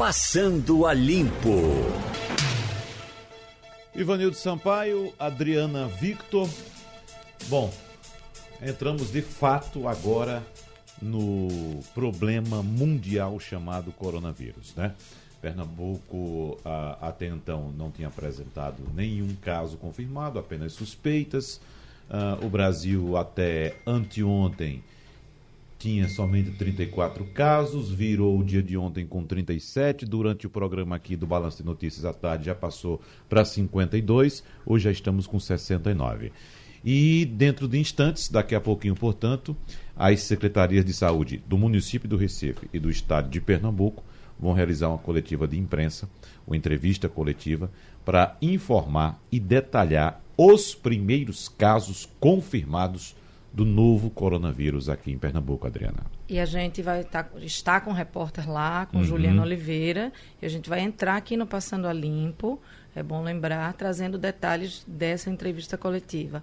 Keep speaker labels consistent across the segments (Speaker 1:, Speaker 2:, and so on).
Speaker 1: Passando a Limpo.
Speaker 2: Ivanildo Sampaio, Adriana Victor. Bom, entramos de fato agora no problema mundial chamado coronavírus, né? Pernambuco até então não tinha apresentado nenhum caso confirmado, apenas suspeitas. Uh, o Brasil até anteontem tinha somente 34 casos, virou o dia de ontem com 37. Durante o programa aqui do Balanço de Notícias à tarde já passou para 52. Hoje já estamos com 69. E dentro de instantes, daqui a pouquinho, portanto, as secretarias de saúde do município do Recife e do estado de Pernambuco vão realizar uma coletiva de imprensa, uma entrevista coletiva, para informar e detalhar os primeiros casos confirmados do novo coronavírus aqui em Pernambuco, Adriana.
Speaker 3: E a gente vai tá, estar com o repórter lá, com uhum. Juliano Oliveira, e a gente vai entrar aqui no Passando a Limpo, é bom lembrar, trazendo detalhes dessa entrevista coletiva.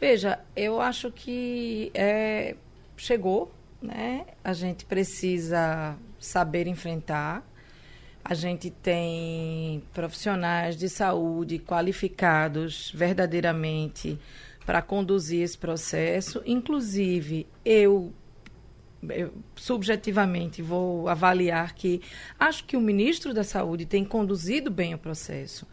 Speaker 3: Veja, eu acho que é, chegou, né? A gente precisa saber enfrentar. A gente tem profissionais de saúde qualificados verdadeiramente para conduzir esse processo. Inclusive, eu, eu, subjetivamente vou avaliar que acho que o ministro da Saúde tem conduzido bem o processo.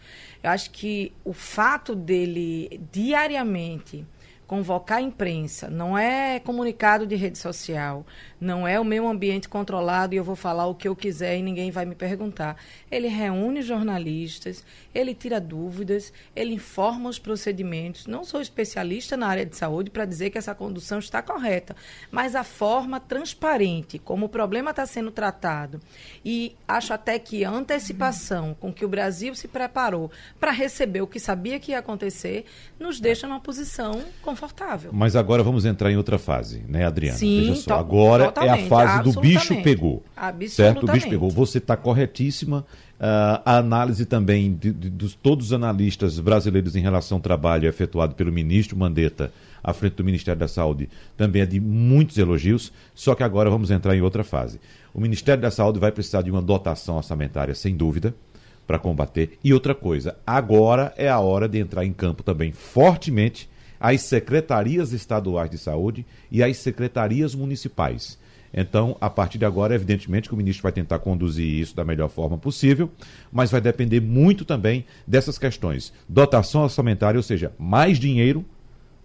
Speaker 3: Eu acho que o fato dele diariamente convocar a imprensa, não é comunicado de rede social, não é o meu ambiente controlado e eu vou falar o que eu quiser e ninguém vai me perguntar. Ele reúne jornalistas, ele tira dúvidas, ele informa os procedimentos. Não sou especialista na área de saúde para dizer que essa condução está correta, mas a forma transparente como o problema está sendo tratado e acho até que a antecipação com que o Brasil se preparou para receber o que sabia que ia acontecer nos deixa numa posição confortável
Speaker 2: Mas agora vamos entrar em outra fase, né, Adriana? Sim, Veja só, agora é a fase do bicho pegou. Certo? O bicho pegou. Você está corretíssima. Uh, a análise também de, de, de, todos os analistas brasileiros em relação ao trabalho efetuado pelo ministro Mandetta à frente do Ministério da Saúde também é de muitos elogios, só que agora vamos entrar em outra fase. O Ministério da Saúde vai precisar de uma dotação orçamentária, sem dúvida, para combater. E outra coisa, agora é a hora de entrar em campo também fortemente as secretarias estaduais de saúde e as secretarias municipais. Então, a partir de agora, evidentemente que o ministro vai tentar conduzir isso da melhor forma possível, mas vai depender muito também dessas questões. Dotação orçamentária, ou seja, mais dinheiro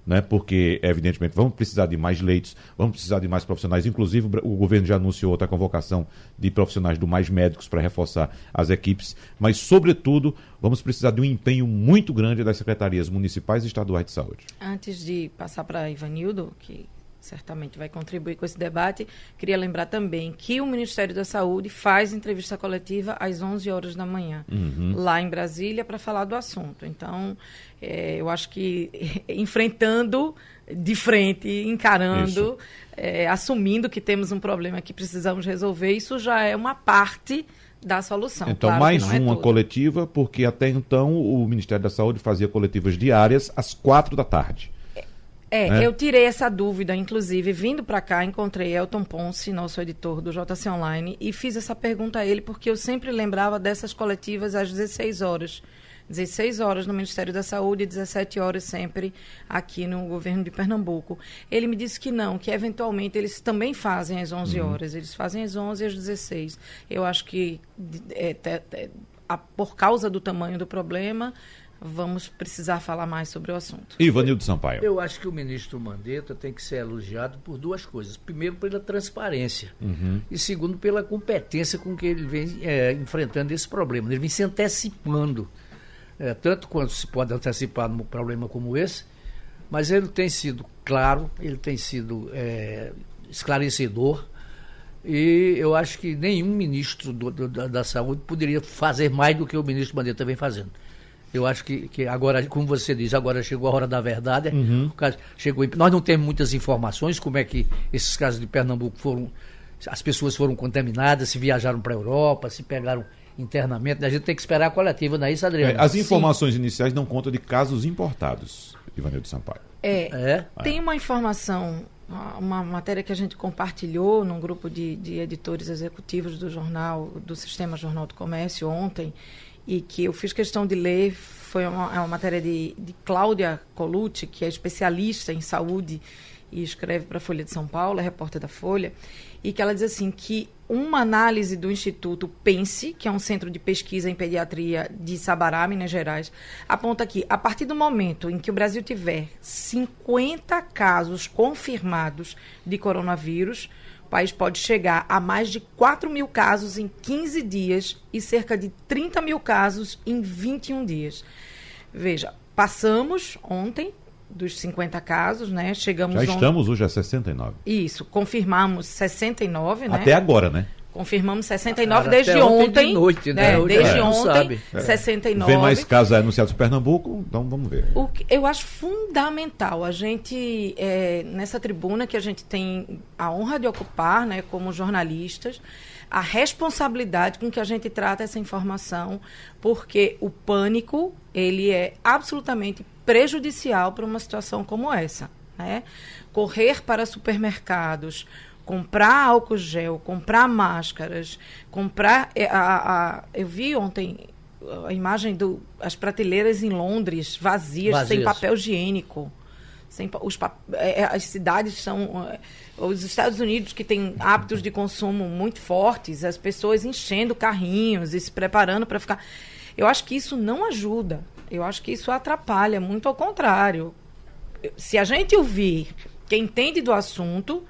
Speaker 2: né? porque, evidentemente, vamos precisar de mais leitos, vamos precisar de mais profissionais. Inclusive, o governo já anunciou outra convocação de profissionais do Mais Médicos para reforçar as equipes, mas, sobretudo, vamos precisar de um empenho muito grande das secretarias municipais e estaduais de saúde.
Speaker 3: Antes de passar para Ivanildo, que certamente vai contribuir com esse debate. Queria lembrar também que o Ministério da Saúde faz entrevista coletiva às 11 horas da manhã, uhum. lá em Brasília, para falar do assunto. Então, é, eu acho que enfrentando de frente, encarando, é, assumindo que temos um problema que precisamos resolver, isso já é uma parte da solução.
Speaker 2: Então, claro mais é uma é coletiva, porque até então o Ministério da Saúde fazia coletivas diárias às quatro da tarde.
Speaker 3: É, né? eu tirei essa dúvida, inclusive, vindo para cá, encontrei Elton Ponce, nosso editor do JC Online, e fiz essa pergunta a ele, porque eu sempre lembrava dessas coletivas às 16 horas. 16 horas no Ministério da Saúde e 17 horas sempre aqui no governo de Pernambuco. Ele me disse que não, que eventualmente eles também fazem às 11 uhum. horas. Eles fazem às 11 e às 16. Eu acho que, é, é, por causa do tamanho do problema, vamos precisar falar mais sobre o assunto.
Speaker 2: Ivanildo Sampaio.
Speaker 4: Eu acho que o ministro Mandetta tem que ser elogiado por duas coisas. Primeiro, pela transparência. Uhum. E segundo, pela competência com que ele vem é, enfrentando esse problema. Ele vem se antecipando. É, tanto quanto se pode antecipar num problema como esse, mas ele tem sido claro, ele tem sido é, esclarecedor. E eu acho que nenhum ministro do, do, da, da, saúde poderia fazer mais do que o ministro Mandetta vem fazendo. Eu acho que, que agora, como você diz, agora chegou a hora da verdade. Uhum. chegou, nós não temos muitas informações como é que esses casos de Pernambuco foram. As pessoas foram contaminadas, se viajaram para a Europa, se pegaram internamente. A gente tem que esperar a coletiva, não é isso, Adriano?
Speaker 2: É, as informações Sim. iniciais dão conta de casos importados, Ivanildo Sampaio.
Speaker 3: É, é, tem uma informação uma matéria que a gente compartilhou num grupo de, de editores executivos do jornal, do Sistema Jornal do Comércio ontem, e que eu fiz questão de ler, foi uma, é uma matéria de, de Cláudia Colucci, que é especialista em saúde e escreve para a Folha de São Paulo, é repórter da Folha, e que ela diz assim que uma análise do Instituto Pense, que é um centro de pesquisa em pediatria de Sabará, Minas Gerais, aponta que a partir do momento em que o Brasil tiver 50 casos confirmados de coronavírus, o país pode chegar a mais de 4 mil casos em 15 dias e cerca de 30 mil casos em 21 dias. Veja, passamos ontem dos 50 casos, né? Chegamos
Speaker 2: Já estamos hoje a 69.
Speaker 3: Isso, confirmamos 69, né?
Speaker 2: Até agora, né?
Speaker 3: Confirmamos 69 Cara, desde ontem.
Speaker 4: De noite, né?
Speaker 3: É, desde é, ontem, é. 69.
Speaker 2: Vem mais casos anunciados no Pernambuco, então vamos ver.
Speaker 3: O que eu acho fundamental a gente, é, nessa tribuna que a gente tem a honra de ocupar, né, como jornalistas, a responsabilidade com que a gente trata essa informação, porque o pânico, ele é absolutamente prejudicial para uma situação como essa. Né? Correr para supermercados, comprar álcool gel, comprar máscaras, comprar. É, a, a, eu vi ontem a imagem das as prateleiras em Londres vazias, vazias. sem papel higiênico. Sem, os, é, é, as cidades são. Os Estados Unidos, que têm hábitos de consumo muito fortes, as pessoas enchendo carrinhos e se preparando para ficar. Eu acho que isso não ajuda. Eu acho que isso atrapalha, muito ao contrário. Se a gente ouvir quem entende do assunto,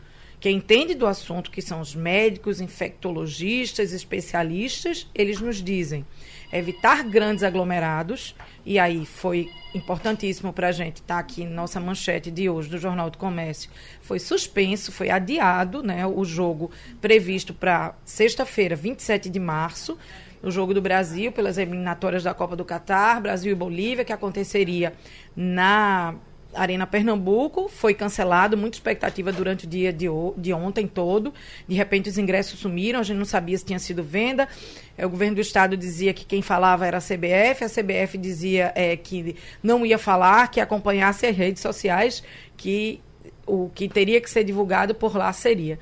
Speaker 3: quem entende do assunto, que são os médicos, infectologistas, especialistas, eles nos dizem evitar grandes aglomerados, e aí foi importantíssimo para a gente estar tá aqui nossa manchete de hoje do Jornal do Comércio. Foi suspenso, foi adiado né, o jogo previsto para sexta-feira, 27 de março, o jogo do Brasil pelas eliminatórias da Copa do Catar, Brasil e Bolívia, que aconteceria na Arena Pernambuco, foi cancelado, muita expectativa durante o dia de, de ontem todo. De repente os ingressos sumiram, a gente não sabia se tinha sido venda. É, o governo do estado dizia que quem falava era a CBF, a CBF dizia é, que não ia falar, que acompanhasse as redes sociais, que o que teria que ser divulgado por lá seria.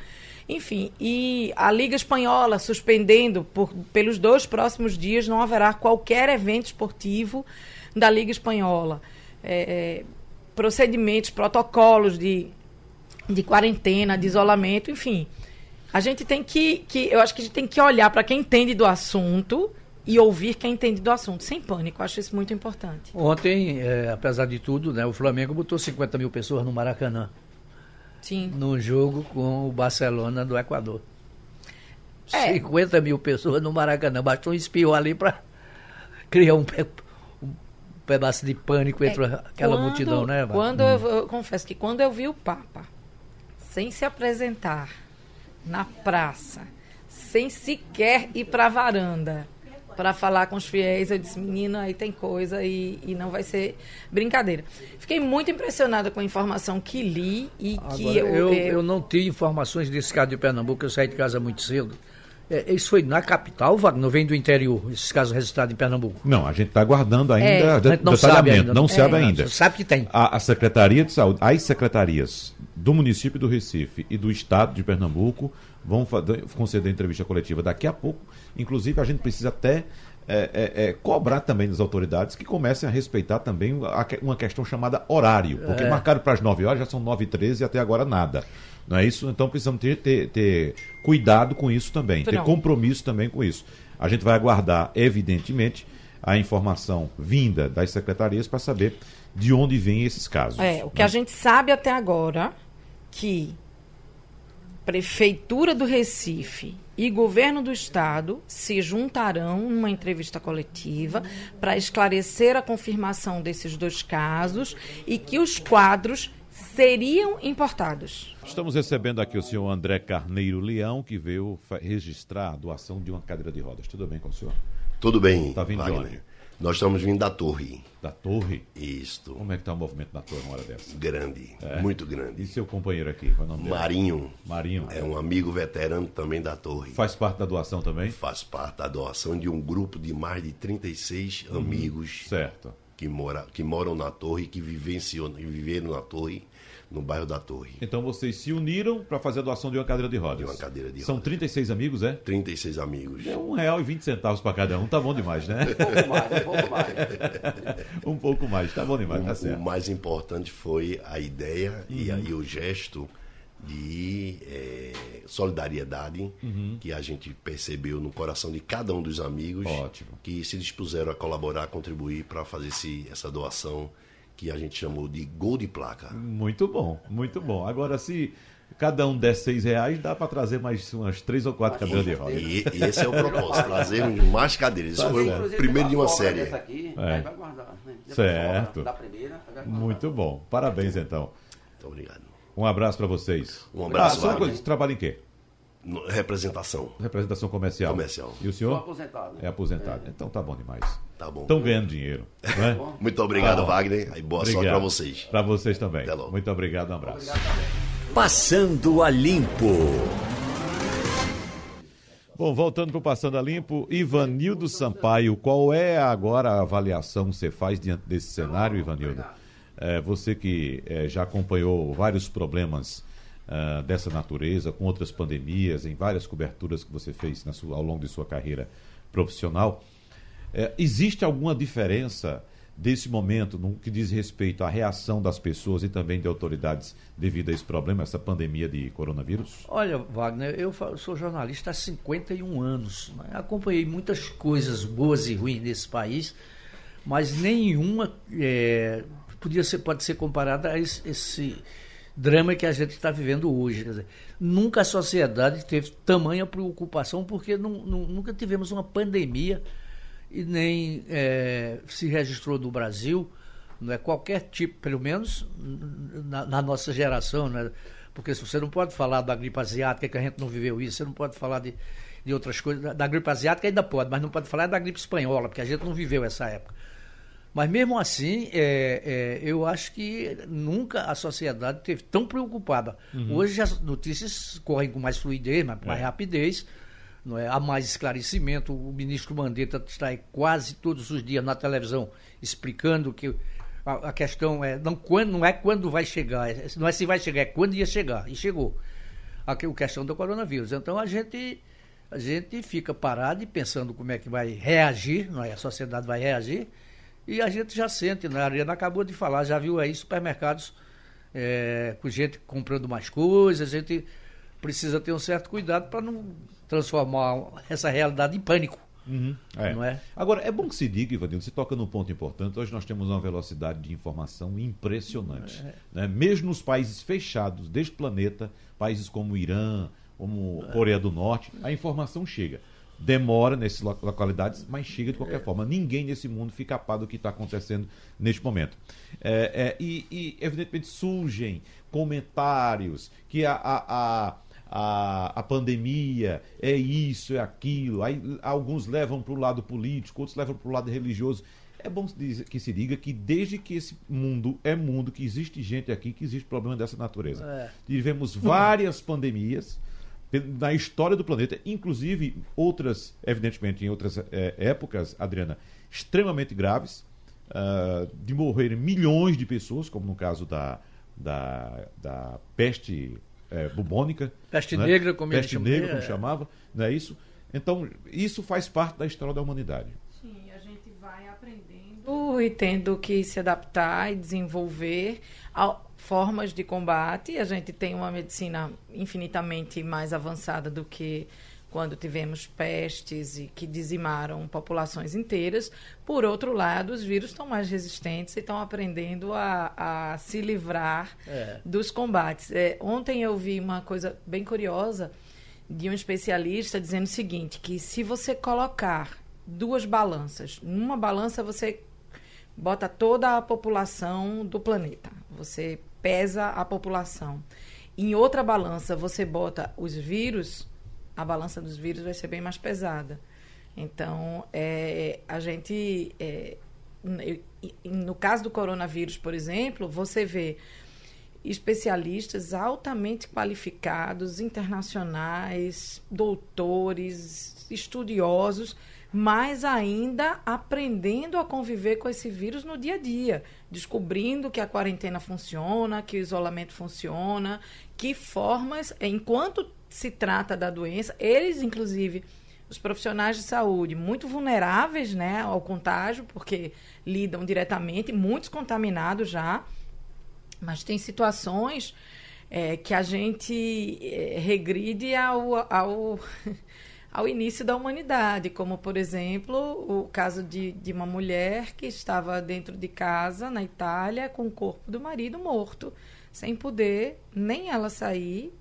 Speaker 3: Enfim, e a Liga Espanhola suspendendo por, pelos dois próximos dias, não haverá qualquer evento esportivo da Liga Espanhola. É, é, procedimentos, protocolos de, de quarentena, de isolamento, enfim. A gente tem que, que eu acho que a gente tem que olhar para quem entende do assunto e ouvir quem entende do assunto, sem pânico. Eu acho isso muito importante.
Speaker 4: Ontem, é, apesar de tudo, né, o Flamengo botou 50 mil pessoas no Maracanã.
Speaker 3: Sim.
Speaker 4: no jogo com o Barcelona do Equador. É. 50 mil pessoas no Maracanã. Bastou um espião ali para criar um, um, pedaço de pânico entre é, aquela quando, multidão, né?
Speaker 3: Quando hum. eu, eu confesso que quando eu vi o Papa sem se apresentar na praça, sem sequer ir para a varanda, para falar com os fiéis. Eu disse, menina, aí tem coisa e, e não vai ser brincadeira. Fiquei muito impressionada com a informação que li e Agora, que eu,
Speaker 4: eu, eu... não tinha informações desse caso de Pernambuco, eu saí de casa muito cedo. É, isso foi na capital, Wagner? Vem do interior, esses casos registrados em Pernambuco?
Speaker 2: Não, a gente está aguardando ainda é, de, não sabe ainda. Não é, sabe ainda.
Speaker 4: Sabe que tem.
Speaker 2: A, a, Secretaria de Saúde, as secretarias do município do Recife e do estado de Pernambuco vão conceder entrevista coletiva daqui a pouco. Inclusive, a gente precisa até é, é, é, cobrar também das autoridades que comecem a respeitar também uma questão chamada horário. Porque é. marcaram para as 9 horas, já são 9 e 13 e até agora nada. Não é isso? Então precisamos ter, ter, ter cuidado com isso também, ter compromisso também com isso. A gente vai aguardar, evidentemente, a informação vinda das secretarias para saber de onde vêm esses casos.
Speaker 3: É, o que né? a gente sabe até agora que Prefeitura do Recife e governo do estado se juntarão numa entrevista coletiva para esclarecer a confirmação desses dois casos e que os quadros seriam importados.
Speaker 2: Estamos recebendo aqui o senhor André Carneiro Leão, que veio registrar a doação de uma cadeira de rodas. Tudo bem com o senhor?
Speaker 5: Tudo bem.
Speaker 2: Está vindo Wagner. de onde?
Speaker 5: Nós estamos vindo da torre.
Speaker 2: Da torre?
Speaker 5: Isto.
Speaker 2: Como é que está o movimento na torre uma hora dessa?
Speaker 5: Grande, é? muito grande.
Speaker 2: E seu companheiro aqui? Qual é o nome
Speaker 5: Marinho.
Speaker 2: Dele? Marinho.
Speaker 5: É um amigo veterano também da torre.
Speaker 2: Faz parte da doação também?
Speaker 5: Faz parte da doação de um grupo de mais de 36 uhum. amigos.
Speaker 2: Certo.
Speaker 5: Que, mora, que moram na torre, que vivenciam, viveram na torre no bairro da Torre.
Speaker 2: Então vocês se uniram para fazer a doação de uma cadeira de rodas.
Speaker 5: De uma cadeira de
Speaker 2: São 36 amigos, é?
Speaker 5: 36 amigos.
Speaker 2: É um real e vinte centavos para cada um, tá bom demais, né?
Speaker 6: Um pouco mais, um pouco mais.
Speaker 2: um pouco mais, tá bom demais,
Speaker 5: o,
Speaker 2: tá certo.
Speaker 5: O mais importante foi a ideia uhum. e, e, o gesto de é, solidariedade uhum. que a gente percebeu no coração de cada um dos amigos
Speaker 2: Ótimo.
Speaker 5: que se dispuseram a colaborar, a contribuir para fazer esse, essa doação que a gente chamou de gol de placa.
Speaker 2: Muito bom, muito bom. Agora, se cada um der seis reais, dá para trazer mais umas três ou quatro cadeiras de roda.
Speaker 5: E, e, esse é o propósito, trazer mais cadeiras. Isso foi o primeiro de uma série.
Speaker 6: Aqui, é.
Speaker 2: guardar, né? Certo.
Speaker 6: Da primeira,
Speaker 2: muito bom. Parabéns, então.
Speaker 5: Muito obrigado.
Speaker 2: Um abraço para vocês.
Speaker 5: Um abraço.
Speaker 2: Ah, coisa, trabalha em quê?
Speaker 5: Representação.
Speaker 2: Representação comercial.
Speaker 5: Comercial.
Speaker 2: E o senhor?
Speaker 6: Sou aposentado.
Speaker 2: É aposentado. É. Então tá bom demais.
Speaker 5: Tá bom.
Speaker 2: Estão ganhando dinheiro. Né?
Speaker 5: Muito obrigado, tá Wagner. E boa obrigado. sorte para vocês.
Speaker 2: Para vocês também. Muito obrigado, um abraço. Obrigado
Speaker 1: Passando a limpo.
Speaker 2: Bom, voltando para o Passando a Limpo, Ivanildo Sampaio, qual é agora a avaliação que você faz diante desse cenário, Ivanildo? É, você que é, já acompanhou vários problemas uh, dessa natureza, com outras pandemias, em várias coberturas que você fez sua, ao longo de sua carreira profissional, é, existe alguma diferença desse momento no que diz respeito à reação das pessoas e também de autoridades devido a esse problema, essa pandemia de coronavírus?
Speaker 4: Olha, Wagner, eu sou jornalista há 51 anos. Né? Acompanhei muitas coisas boas e ruins nesse país, mas nenhuma é, podia ser, pode ser comparada a esse, esse drama que a gente está vivendo hoje. Dizer, nunca a sociedade teve tamanha preocupação, porque não, não, nunca tivemos uma pandemia e nem é, se registrou no Brasil não é qualquer tipo, pelo menos na, na, nossa geração, né? porque você não pode falar da gripe asiática, que a gente não viveu isso, você não pode falar de, de outras coisas, da, da gripe asiática ainda pode, mas não pode falar da gripe espanhola, porque a gente não viveu essa época. Mas mesmo assim, é, é, eu acho que nunca a sociedade esteve tão preocupada. Uhum. Hoje as notícias correm com mais fluidez, mais, mais é. rapidez, não é? há mais esclarecimento. O ministro Mandetta está quase todos os dias na televisão explicando que a, a questão é não, quando, não é quando vai chegar, é, não é se vai chegar, é quando ia chegar. E chegou. A, a questão do coronavírus. Então a gente a gente fica parado e pensando como é que vai reagir, não é? a sociedade vai reagir e a gente já sente, né? A Ariana acabou de falar, já viu aí supermercados é, com gente comprando mais coisas, a gente precisa ter um certo cuidado para não transformar essa realidade em pânico.
Speaker 2: Uhum, é. Não é? Agora, é bom que se diga, Ivanildo, você toca num ponto importante. Hoje nós temos uma velocidade de informação impressionante. É. Né? Mesmo nos países fechados deste planeta, países como o Irã, como Coreia do Norte, a informação chega demora nessas localidades, mas chega de qualquer forma. Ninguém nesse mundo fica a par do que está acontecendo neste momento. É, é, e, e, evidentemente, surgem comentários que a, a, a a, a pandemia é isso, é aquilo. Aí alguns levam para o lado político, outros levam para o lado religioso. É bom que se diga que desde que esse mundo é mundo, que existe gente aqui, que existe problema dessa natureza. É. Tivemos várias pandemias, na história do planeta, inclusive outras, evidentemente, em outras é, épocas, Adriana, extremamente graves, uh, de morrerem milhões de pessoas, como no caso da, da, da peste é, bubônica.
Speaker 4: Peste né? negra, como
Speaker 2: Peste negra, como é. chamava, não é isso? Então, isso faz parte da história da humanidade.
Speaker 3: Sim, a gente vai aprendendo e tendo que se adaptar e desenvolver. Ao formas de combate. A gente tem uma medicina infinitamente mais avançada do que quando tivemos pestes e que dizimaram populações inteiras. Por outro lado, os vírus estão mais resistentes e estão aprendendo a, a se livrar é. dos combates. É, ontem eu vi uma coisa bem curiosa de um especialista dizendo o seguinte, que se você colocar duas balanças, numa balança você bota toda a população do planeta. Você pesa a população. Em outra balança, você bota os vírus, a balança dos vírus vai ser bem mais pesada. Então, é, a gente. É, no caso do coronavírus, por exemplo, você vê especialistas altamente qualificados, internacionais, doutores, estudiosos, mas ainda aprendendo a conviver com esse vírus no dia a dia, descobrindo que a quarentena funciona, que o isolamento funciona, que formas, enquanto se trata da doença, eles inclusive os profissionais de saúde muito vulneráveis, né, ao contágio, porque lidam diretamente, muitos contaminados já, mas tem situações é, que a gente é, regride ao, ao ao início da humanidade, como, por exemplo, o caso de, de uma mulher que estava dentro de casa, na Itália, com o corpo do marido morto, sem poder nem ela sair,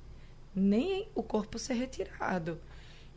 Speaker 3: nem o corpo ser retirado.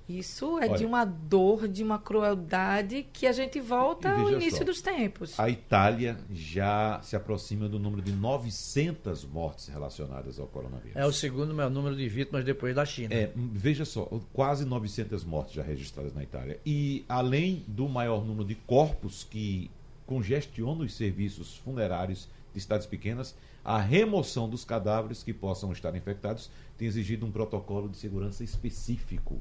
Speaker 3: Isso é Olha, de uma dor, de uma crueldade que a gente volta ao início só, dos tempos.
Speaker 2: A Itália já se aproxima do número de 900 mortes relacionadas ao coronavírus.
Speaker 4: É o segundo maior número de vítimas depois da China.
Speaker 2: É, veja só, quase 900 mortes já registradas na Itália. E além do maior número de corpos que congestionam os serviços funerários de cidades pequenas, a remoção dos cadáveres que possam estar infectados tem exigido um protocolo de segurança específico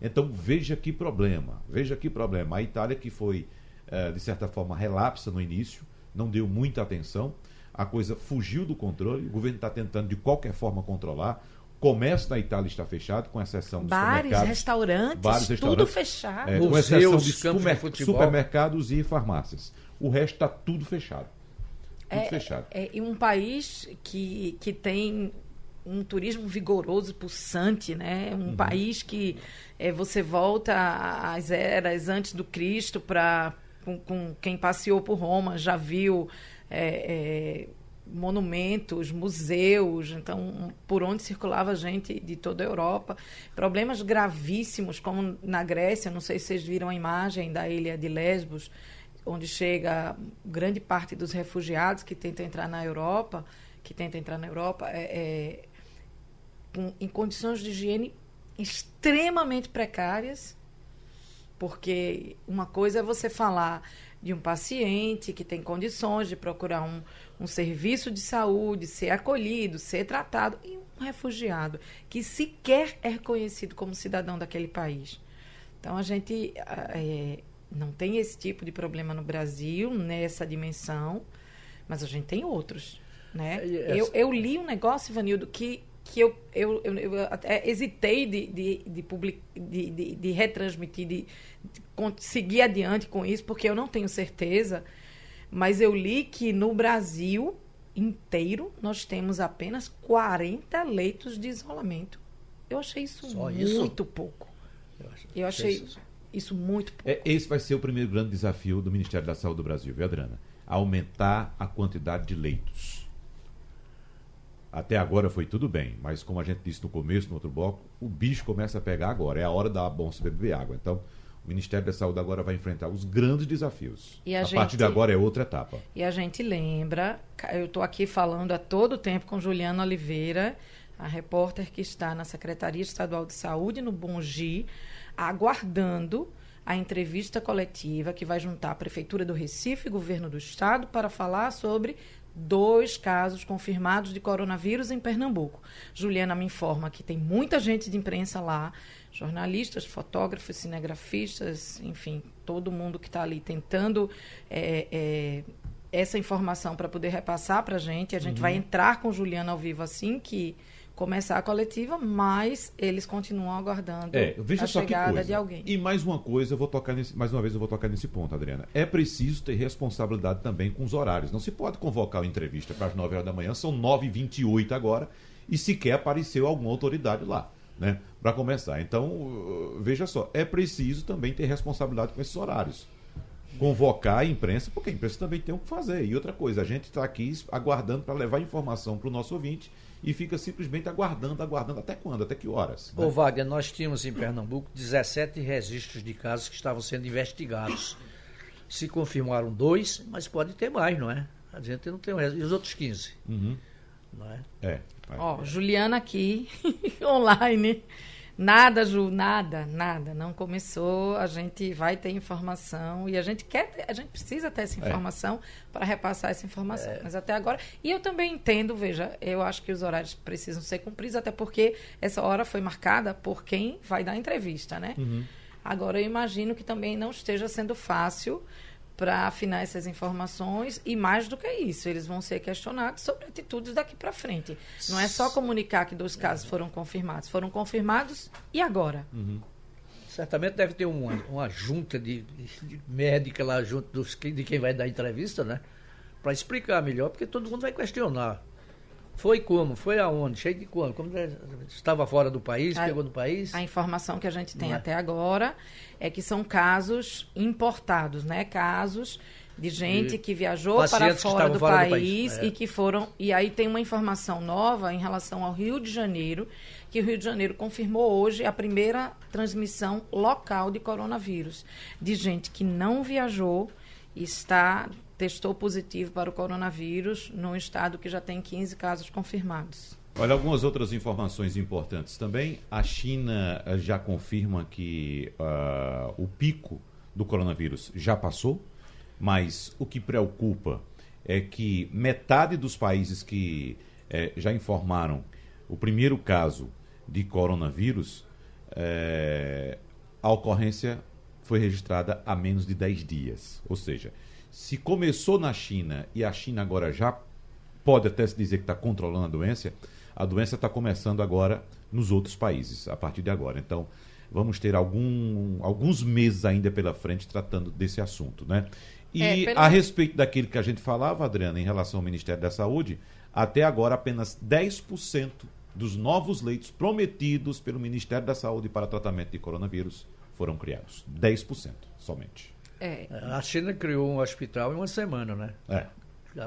Speaker 2: então veja que problema, veja que problema. A Itália que foi, eh, de certa forma, relapsa no início, não deu muita atenção, a coisa fugiu do controle, o governo está tentando de qualquer forma controlar. O comércio na Itália está fechado, com exceção dos
Speaker 3: bares, restaurantes, bares, restaurantes, tudo fechado.
Speaker 2: É, com exceção de super, supermercados e farmácias. O resto está tudo fechado. Tudo
Speaker 3: é,
Speaker 2: fechado.
Speaker 3: É, e um país que, que tem um turismo vigoroso, pulsante, né? Um uhum. país que é, você volta às eras antes do Cristo para com, com, quem passeou por Roma já viu é, é, monumentos, museus, então por onde circulava gente de toda a Europa, problemas gravíssimos como na Grécia, não sei se vocês viram a imagem da ilha de Lesbos, onde chega grande parte dos refugiados que tentam entrar na Europa, que tentam entrar na Europa, é, é em condições de higiene extremamente precárias, porque uma coisa é você falar de um paciente que tem condições de procurar um, um serviço de saúde, ser acolhido, ser tratado, e um refugiado que sequer é reconhecido como cidadão daquele país. Então a gente é, não tem esse tipo de problema no Brasil, nessa dimensão, mas a gente tem outros. Né? Eu, eu li um negócio, Ivanildo, que que eu, eu, eu, eu até hesitei de, de, de, public, de, de, de retransmitir, de, de seguir adiante com isso, porque eu não tenho certeza, mas eu li que no Brasil inteiro nós temos apenas 40 leitos de isolamento. Eu achei isso Só muito isso? pouco. Eu, eu achei isso. isso muito pouco.
Speaker 2: É, esse vai ser o primeiro grande desafio do Ministério da Saúde do Brasil, viu, Adriana? Aumentar a quantidade de leitos. Até agora foi tudo bem, mas como a gente disse no começo, no outro bloco, o bicho começa a pegar agora. É a hora da bolsa beber água. Então, o Ministério da Saúde agora vai enfrentar os grandes desafios. a, a gente, partir de agora é outra etapa.
Speaker 3: E a gente lembra, eu estou aqui falando a todo tempo com Juliana Oliveira, a repórter que está na Secretaria Estadual de Saúde, no Bongi, aguardando a entrevista coletiva que vai juntar a Prefeitura do Recife e Governo do Estado para falar sobre dois casos confirmados de coronavírus em Pernambuco. Juliana me informa que tem muita gente de imprensa lá, jornalistas, fotógrafos, cinegrafistas, enfim, todo mundo que está ali tentando é, é, essa informação para poder repassar para a gente. A gente uhum. vai entrar com Juliana ao vivo assim que começar a coletiva, mas eles continuam aguardando
Speaker 2: é,
Speaker 3: a chegada de alguém.
Speaker 2: E mais uma coisa, eu vou tocar nesse, mais uma vez eu vou tocar nesse ponto, Adriana. É preciso ter responsabilidade também com os horários. Não se pode convocar uma entrevista para as 9 horas da manhã, são 9h28 agora, e sequer apareceu alguma autoridade lá. Né, para começar. Então, uh, veja só, é preciso também ter responsabilidade com esses horários. Convocar a imprensa, porque a imprensa também tem o que fazer. E outra coisa, a gente está aqui aguardando para levar informação para o nosso ouvinte e fica simplesmente aguardando, aguardando até quando, até que horas.
Speaker 4: Né? Ô Wagner, nós tínhamos em Pernambuco 17 registros de casos que estavam sendo investigados. Se confirmaram dois, mas pode ter mais, não é? A gente não tem mais. E os outros 15?
Speaker 2: Uhum. Não é? É.
Speaker 3: Ó, Juliana aqui, online. Nada, Ju, nada, nada. Não começou. A gente vai ter informação e a gente quer, ter, a gente precisa ter essa é. informação é. para repassar essa informação. É. Mas até agora. E eu também entendo, veja, eu acho que os horários precisam ser cumpridos, até porque essa hora foi marcada por quem vai dar entrevista, né? Uhum. Agora eu imagino que também não esteja sendo fácil para afinar essas informações e mais do que isso, eles vão ser questionados sobre atitudes daqui para frente. Não é só comunicar que dois casos foram confirmados, foram confirmados e agora? Uhum.
Speaker 4: Certamente deve ter uma, uma junta de, de médica lá junto dos, de quem vai dar entrevista, né? Para explicar melhor, porque todo mundo vai questionar. Foi como? Foi aonde? Cheio de quando? Como estava fora do país, a, pegou no país?
Speaker 3: A informação que a gente tem é? até agora é que são casos importados, né? Casos de gente que viajou para fora, do, fora país do, país é. e que foram. E aí tem uma informação nova em relação ao Rio de Janeiro, que o Rio de Janeiro confirmou hoje a primeira transmissão local de coronavírus. De gente que não viajou, está testou positivo para o coronavírus num estado que já tem 15 casos confirmados.
Speaker 2: Olha, algumas outras informações importantes também. A China eh, já confirma que uh, o pico do coronavírus já passou, mas o que preocupa é que metade dos países que eh, já informaram o primeiro caso de coronavírus, eh, a ocorrência foi registrada há menos de 10 dias. Ou seja, se começou na China e a China agora já pode até se dizer que está controlando a doença, a doença está começando agora nos outros países, a partir de agora. Então, vamos ter algum, alguns meses ainda pela frente tratando desse assunto, né? E é, pelo... a respeito daquilo que a gente falava, Adriana, em relação ao Ministério da Saúde, até agora apenas 10% dos novos leitos prometidos pelo Ministério da Saúde para tratamento de coronavírus foram criados. 10% somente.
Speaker 4: É. A China criou um hospital em uma semana, né?
Speaker 2: É.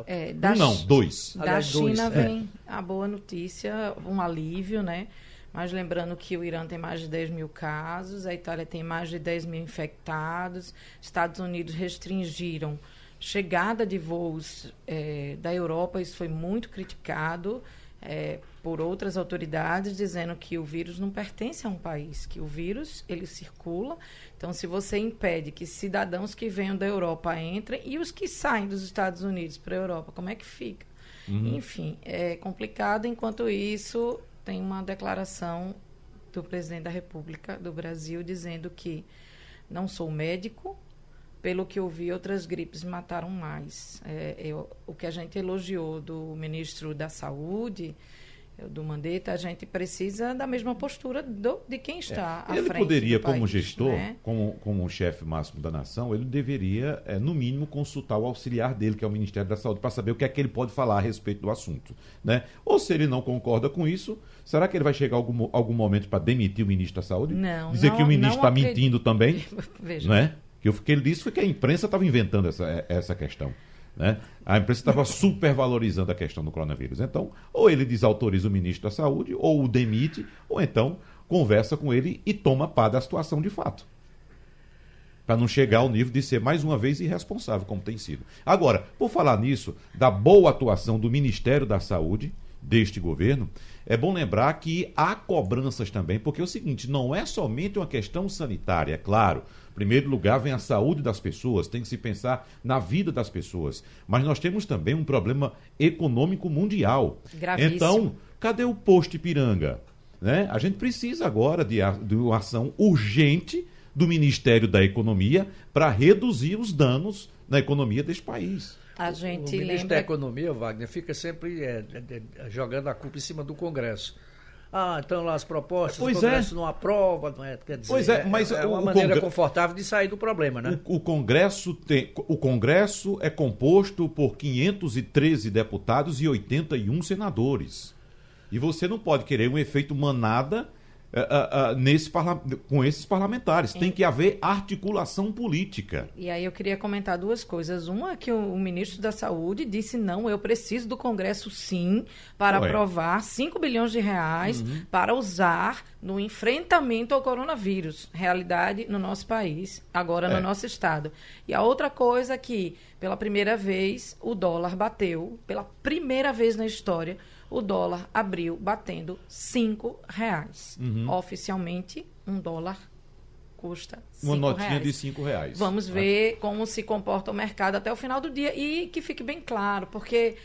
Speaker 2: é um não, dois.
Speaker 3: Da Aliás, China dois. vem é. a boa notícia, um alívio, né? Mas lembrando que o Irã tem mais de 10 mil casos, a Itália tem mais de 10 mil infectados, Estados Unidos restringiram chegada de voos é, da Europa, isso foi muito criticado é, por outras autoridades dizendo que o vírus não pertence a um país, que o vírus ele circula. Então, se você impede que cidadãos que venham da Europa entrem e os que saem dos Estados Unidos para a Europa, como é que fica? Uhum. Enfim, é complicado. Enquanto isso, tem uma declaração do presidente da República do Brasil dizendo que não sou médico, pelo que eu vi, outras gripes mataram mais. É, eu, o que a gente elogiou do ministro da Saúde, do Mandetta, a gente precisa da mesma postura do, de quem está é,
Speaker 2: Ele
Speaker 3: frente
Speaker 2: poderia,
Speaker 3: como
Speaker 2: gestor, né? como, como chefe máximo da nação, ele deveria, é, no mínimo, consultar o auxiliar dele, que é o Ministério da Saúde, para saber o que é que ele pode falar a respeito do assunto. Né? Ou se ele não concorda com isso, será que ele vai chegar algum, algum momento para demitir o ministro da Saúde?
Speaker 3: Não.
Speaker 2: Dizer
Speaker 3: não,
Speaker 2: que o ministro está mentindo também? Veja. Que o que ele disse foi que a imprensa estava inventando essa, essa questão. Né? A imprensa estava supervalorizando a questão do coronavírus. Então, ou ele desautoriza o ministro da Saúde, ou o demite, ou então conversa com ele e toma pá da situação de fato. Para não chegar ao nível de ser mais uma vez irresponsável, como tem sido. Agora, por falar nisso, da boa atuação do Ministério da Saúde, deste governo, é bom lembrar que há cobranças também, porque é o seguinte, não é somente uma questão sanitária, é claro. Primeiro lugar vem a saúde das pessoas, tem que se pensar na vida das pessoas. Mas nós temos também um problema econômico mundial.
Speaker 3: Gravíssimo.
Speaker 2: Então, cadê o posto Ipiranga? Né? A gente precisa agora de, de uma ação urgente do Ministério da Economia para reduzir os danos na economia deste país.
Speaker 3: A gente
Speaker 4: o ministro
Speaker 3: lembra...
Speaker 4: da Economia, Wagner, fica sempre é, é, jogando a culpa em cima do Congresso. Ah, então lá as propostas, pois o Congresso é. não aprova, não é, quer dizer,
Speaker 2: pois é, mas
Speaker 4: é, uma maneira confortável de sair do problema, né?
Speaker 2: O, o, Congresso tem, o Congresso é composto por 513 deputados e 81 senadores. E você não pode querer um efeito manada uh, uh, nesse com esses parlamentares. Tem que haver articulação política.
Speaker 3: E aí eu queria comentar duas coisas. Uma é que o, o ministro da Saúde disse, não, eu preciso do Congresso sim para Ué. aprovar 5 bilhões de reais uhum. para usar no enfrentamento ao coronavírus. Realidade no nosso país, agora é. no nosso estado. E a outra coisa é que, pela primeira vez, o dólar bateu, pela primeira vez na história, o dólar abriu batendo cinco reais. Uhum. Oficialmente, um dólar custa
Speaker 2: uma notinha reais. de cinco reais.
Speaker 3: Vamos né? ver como se comporta o mercado até o final do dia e que fique bem claro, porque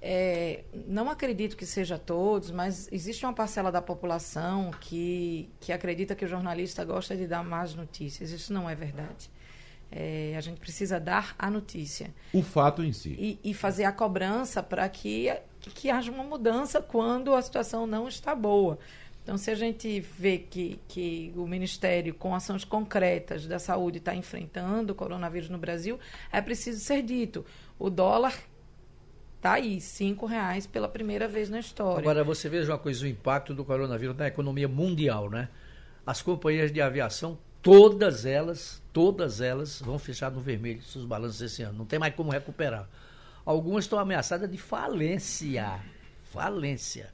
Speaker 3: é, não acredito que seja todos, mas existe uma parcela da população que, que acredita que o jornalista gosta de dar más notícias. Isso não é verdade. É, a gente precisa dar a notícia.
Speaker 2: O fato em si.
Speaker 3: E, e fazer a cobrança para que, que, que haja uma mudança quando a situação não está boa. Então, se a gente vê que, que o Ministério, com ações concretas da saúde, está enfrentando o coronavírus no Brasil, é preciso ser dito. O dólar Está aí, cinco reais pela primeira vez na história.
Speaker 4: Agora, você veja uma coisa, o impacto do coronavírus na economia mundial, né? As companhias de aviação, todas elas, todas elas vão fechar no vermelho seus balanços esse ano. Não tem mais como recuperar. Algumas estão ameaçadas de falência. Falência.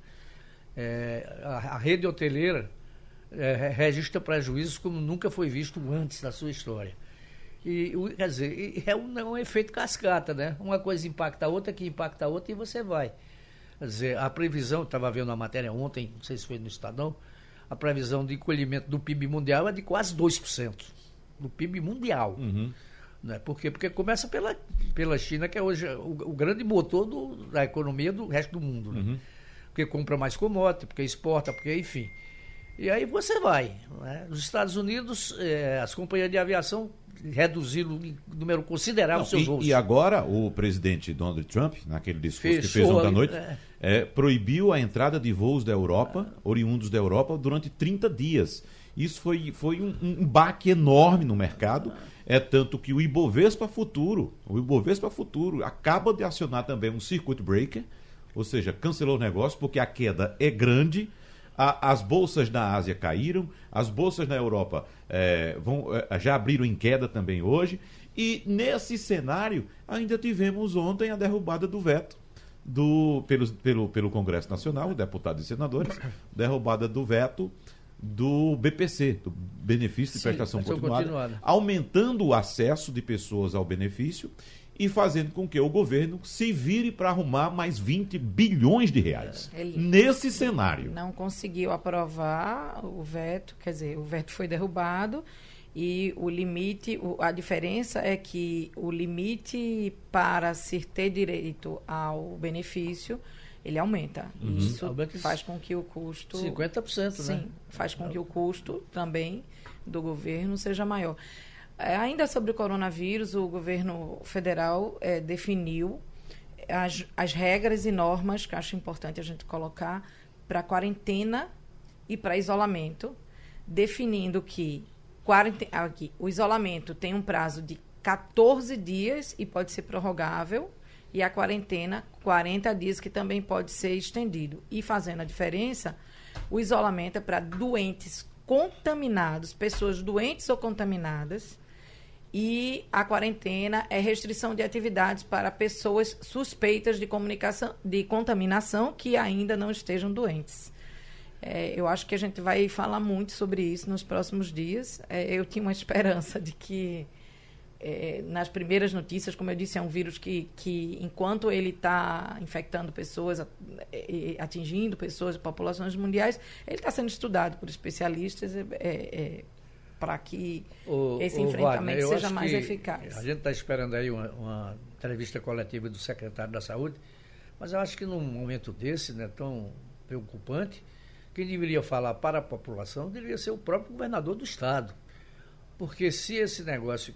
Speaker 4: É, a, a, rede hoteleira é, registra prejuízos como nunca foi visto antes na sua história. E, quer dizer, é um, é um efeito cascata, né? Uma coisa impacta a outra, que impacta a outra e você vai. Quer dizer, a previsão, estava vendo a matéria ontem, não sei se foi no Estadão, a previsão de encolhimento do PIB mundial é de quase 2%. Do PIB mundial. Uhum. Né? Por quê? Porque começa pela, pela China, que é hoje o, o grande motor do, da economia do resto do mundo. Né? Uhum. Porque compra mais commodity, porque exporta, porque, enfim. E aí você vai. Né? Os Estados Unidos, eh, as companhias de aviação reduziram em número considerável Não, seus
Speaker 2: e,
Speaker 4: voos.
Speaker 2: E agora o presidente Donald Trump, naquele discurso Fechou, que fez ontem à noite, é. É, proibiu a entrada de voos da Europa, ah. oriundos da Europa, durante 30 dias. Isso foi, foi um, um baque enorme no mercado. É tanto que o Ibovespa Futuro, o Ibovespa Futuro acaba de acionar também um circuit breaker, ou seja, cancelou o negócio porque a queda é grande a, as bolsas na Ásia caíram, as bolsas na Europa é, vão, é, já abriram em queda também hoje. E nesse cenário, ainda tivemos ontem a derrubada do veto do, pelo, pelo, pelo Congresso Nacional, deputados e senadores, derrubada do veto do BPC, do benefício de Sim, prestação continuada, continuada, aumentando o acesso de pessoas ao benefício e fazendo com que o governo se vire para arrumar mais 20 bilhões de reais. Ele nesse cenário.
Speaker 3: Não conseguiu aprovar o veto, quer dizer, o veto foi derrubado e o limite, a diferença é que o limite para se ter direito ao benefício ele aumenta. Uhum. Isso faz com que o custo.
Speaker 4: 50%,
Speaker 3: sim, né? faz com que o custo também do governo seja maior. É, ainda sobre o coronavírus, o governo federal é, definiu as, as regras e normas que acho importante a gente colocar para quarentena e para isolamento, definindo que aqui, o isolamento tem um prazo de 14 dias e pode ser prorrogável, e a quarentena, 40 dias, que também pode ser estendido. E fazendo a diferença, o isolamento é para doentes contaminados, pessoas doentes ou contaminadas, e a quarentena é restrição de atividades para pessoas suspeitas de comunicação de contaminação que ainda não estejam doentes. É, eu acho que a gente vai falar muito sobre isso nos próximos dias. É, eu tinha uma esperança de que é, nas primeiras notícias, como eu disse, é um vírus que, que enquanto ele está infectando pessoas, atingindo pessoas, populações mundiais, ele está sendo estudado por especialistas. É, é para que o, esse enfrentamento Wagner, seja mais eficaz.
Speaker 4: A gente está esperando aí uma, uma, entrevista coletiva do secretário da Saúde, mas eu acho que num momento desse, né, tão preocupante, quem deveria falar para a população deveria ser o próprio governador do Estado. Porque se esse negócio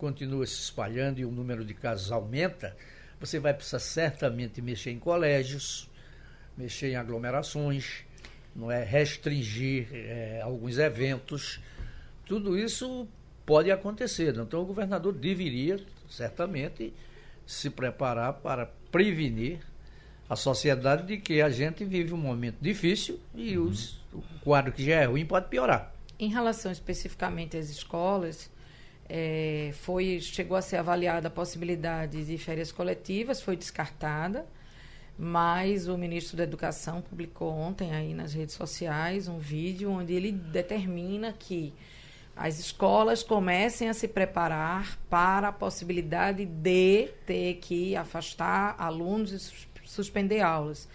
Speaker 4: continua se espalhando e o número de casos aumenta, você vai precisar certamente mexer em colégios, mexer em aglomerações, não é restringir é, alguns eventos tudo isso pode acontecer. Então, o governador deveria, certamente, se preparar para prevenir a sociedade de que a gente vive um momento difícil e uhum. os, o quadro que já é ruim pode piorar.
Speaker 3: Em relação especificamente às escolas, é, foi, chegou a ser avaliada a possibilidade de férias coletivas, foi descartada, mas o ministro da Educação publicou ontem aí nas redes sociais um vídeo onde ele determina que as escolas comecem a se preparar para a possibilidade de ter que afastar alunos e suspender aulas.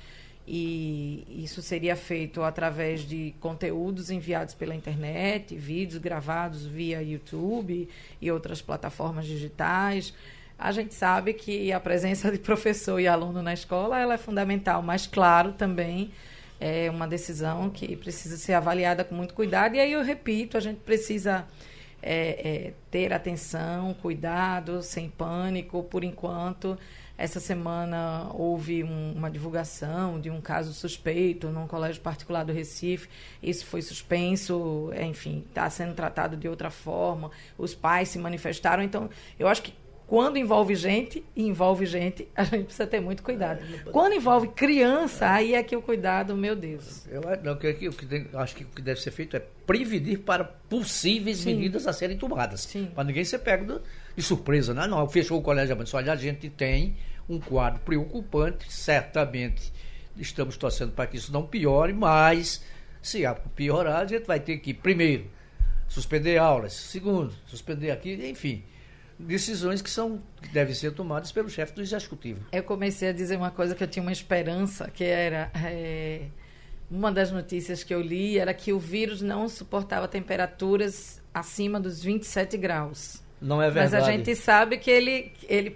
Speaker 3: E isso seria feito através de conteúdos enviados pela internet, vídeos gravados via YouTube e outras plataformas digitais. A gente sabe que a presença de professor e aluno na escola ela é fundamental, mas claro também é uma decisão que precisa ser avaliada com muito cuidado. E aí eu repito, a gente precisa é, é, ter atenção, cuidado, sem pânico, por enquanto. Essa semana houve um, uma divulgação de um caso suspeito num colégio particular do Recife. Isso foi suspenso, enfim, está sendo tratado de outra forma. Os pais se manifestaram. Então, eu acho que quando envolve gente, envolve gente, a gente precisa ter muito cuidado. Quando envolve criança, aí é que o cuidado, meu Deus.
Speaker 4: Eu não, que, que, que, acho que o que deve ser feito é prevenir para possíveis Sim. medidas a serem tomadas. Para ninguém ser pego de surpresa. Né? Não, fechou o colégio abençoado. Olha, a gente tem um quadro preocupante, certamente estamos torcendo para que isso não piore, mas se piorar, a gente vai ter que, primeiro, suspender aulas, segundo, suspender aqui, enfim decisões que são que devem ser tomadas pelo chefe do executivo.
Speaker 3: Eu comecei a dizer uma coisa que eu tinha uma esperança, que era é, uma das notícias que eu li era que o vírus não suportava temperaturas acima dos 27 graus.
Speaker 4: Não é verdade.
Speaker 3: Mas a gente sabe que ele, ele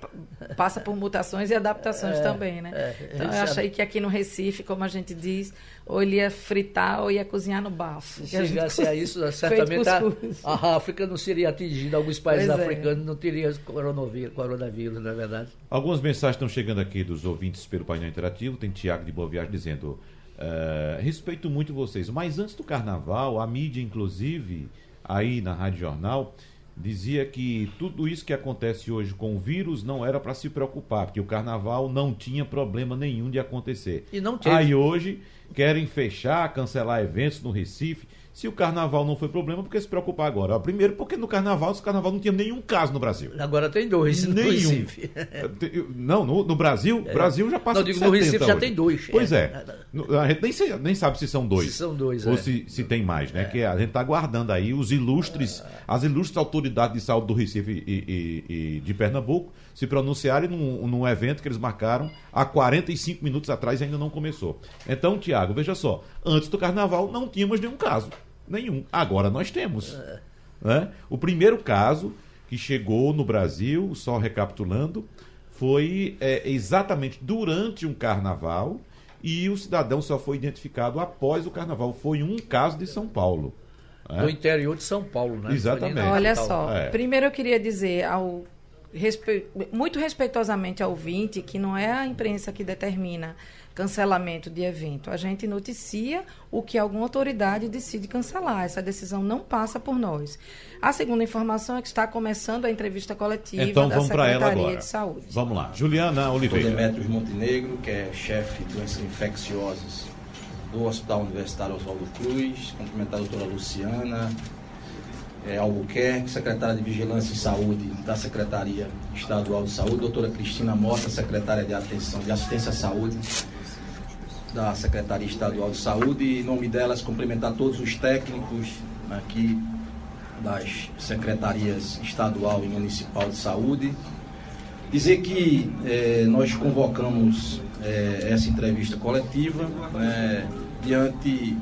Speaker 3: passa por mutações e adaptações é, também, né? É, então eu sabe. achei que aqui no Recife, como a gente diz, ou ele ia fritar ou ia cozinhar no bafo.
Speaker 4: Se chegasse a, a isso, certamente a, a, África não seria atingida, alguns países pois é. africanos é. não teriam coronavírus, coronavírus, não é verdade?
Speaker 2: Algumas mensagens estão chegando aqui dos ouvintes pelo painel interativo. Tem Tiago de Boa Viagem dizendo: uh, respeito muito vocês, mas antes do carnaval, a mídia, inclusive, aí na Rádio Jornal dizia que tudo isso que acontece hoje com o vírus não era para se preocupar, porque o carnaval não tinha problema nenhum de acontecer.
Speaker 4: E não teve.
Speaker 2: Aí hoje querem fechar, cancelar eventos no Recife. Se o carnaval não foi problema, por que se preocupar agora? Primeiro, porque no carnaval, o carnaval não tinha nenhum caso no Brasil.
Speaker 4: Agora tem dois no nenhum. Recife.
Speaker 2: Não, no, no Brasil, é. Brasil já passa não, digo,
Speaker 4: no Recife hoje. já tem dois.
Speaker 2: Pois é. é. A gente nem, nem sabe se são dois. Se
Speaker 4: são dois,
Speaker 2: Ou
Speaker 4: é.
Speaker 2: se, se tem mais, né? É. Que a gente está aguardando aí os ilustres, as ilustres autoridades de saúde do Recife e, e, e de Pernambuco se pronunciarem num, num evento que eles marcaram há 45 minutos atrás e ainda não começou. Então, Tiago, veja só, antes do carnaval não tínhamos nenhum caso. Nenhum. Agora nós temos. Né? O primeiro caso que chegou no Brasil, só recapitulando, foi é, exatamente durante um carnaval e o cidadão só foi identificado após o carnaval. Foi um caso de São Paulo.
Speaker 4: É? interior de São Paulo, né?
Speaker 2: Exatamente.
Speaker 3: Olha só, é. primeiro eu queria dizer ao respe... muito respeitosamente ao ouvinte que não é a imprensa que determina cancelamento de evento. A gente noticia o que alguma autoridade decide cancelar. Essa decisão não passa por nós. A segunda informação é que está começando a entrevista coletiva
Speaker 2: então,
Speaker 3: da
Speaker 2: vamos
Speaker 3: Secretaria de Saúde.
Speaker 2: Vamos lá. Juliana Oliveira.
Speaker 7: Sou Demetrios Montenegro, que é chefe de doenças infecciosas do Hospital Universitário Oswaldo Cruz. Cumprimentar a doutora Luciana, é, Albuquerque, secretária de Vigilância e Saúde da Secretaria Estadual de Saúde, doutora Cristina Mota, secretária de Atenção de Assistência à Saúde da Secretaria Estadual de Saúde, e em nome delas cumprimentar todos os técnicos aqui das secretarias estadual e municipal de saúde. Dizer que eh, nós convocamos eh, essa entrevista coletiva né, diante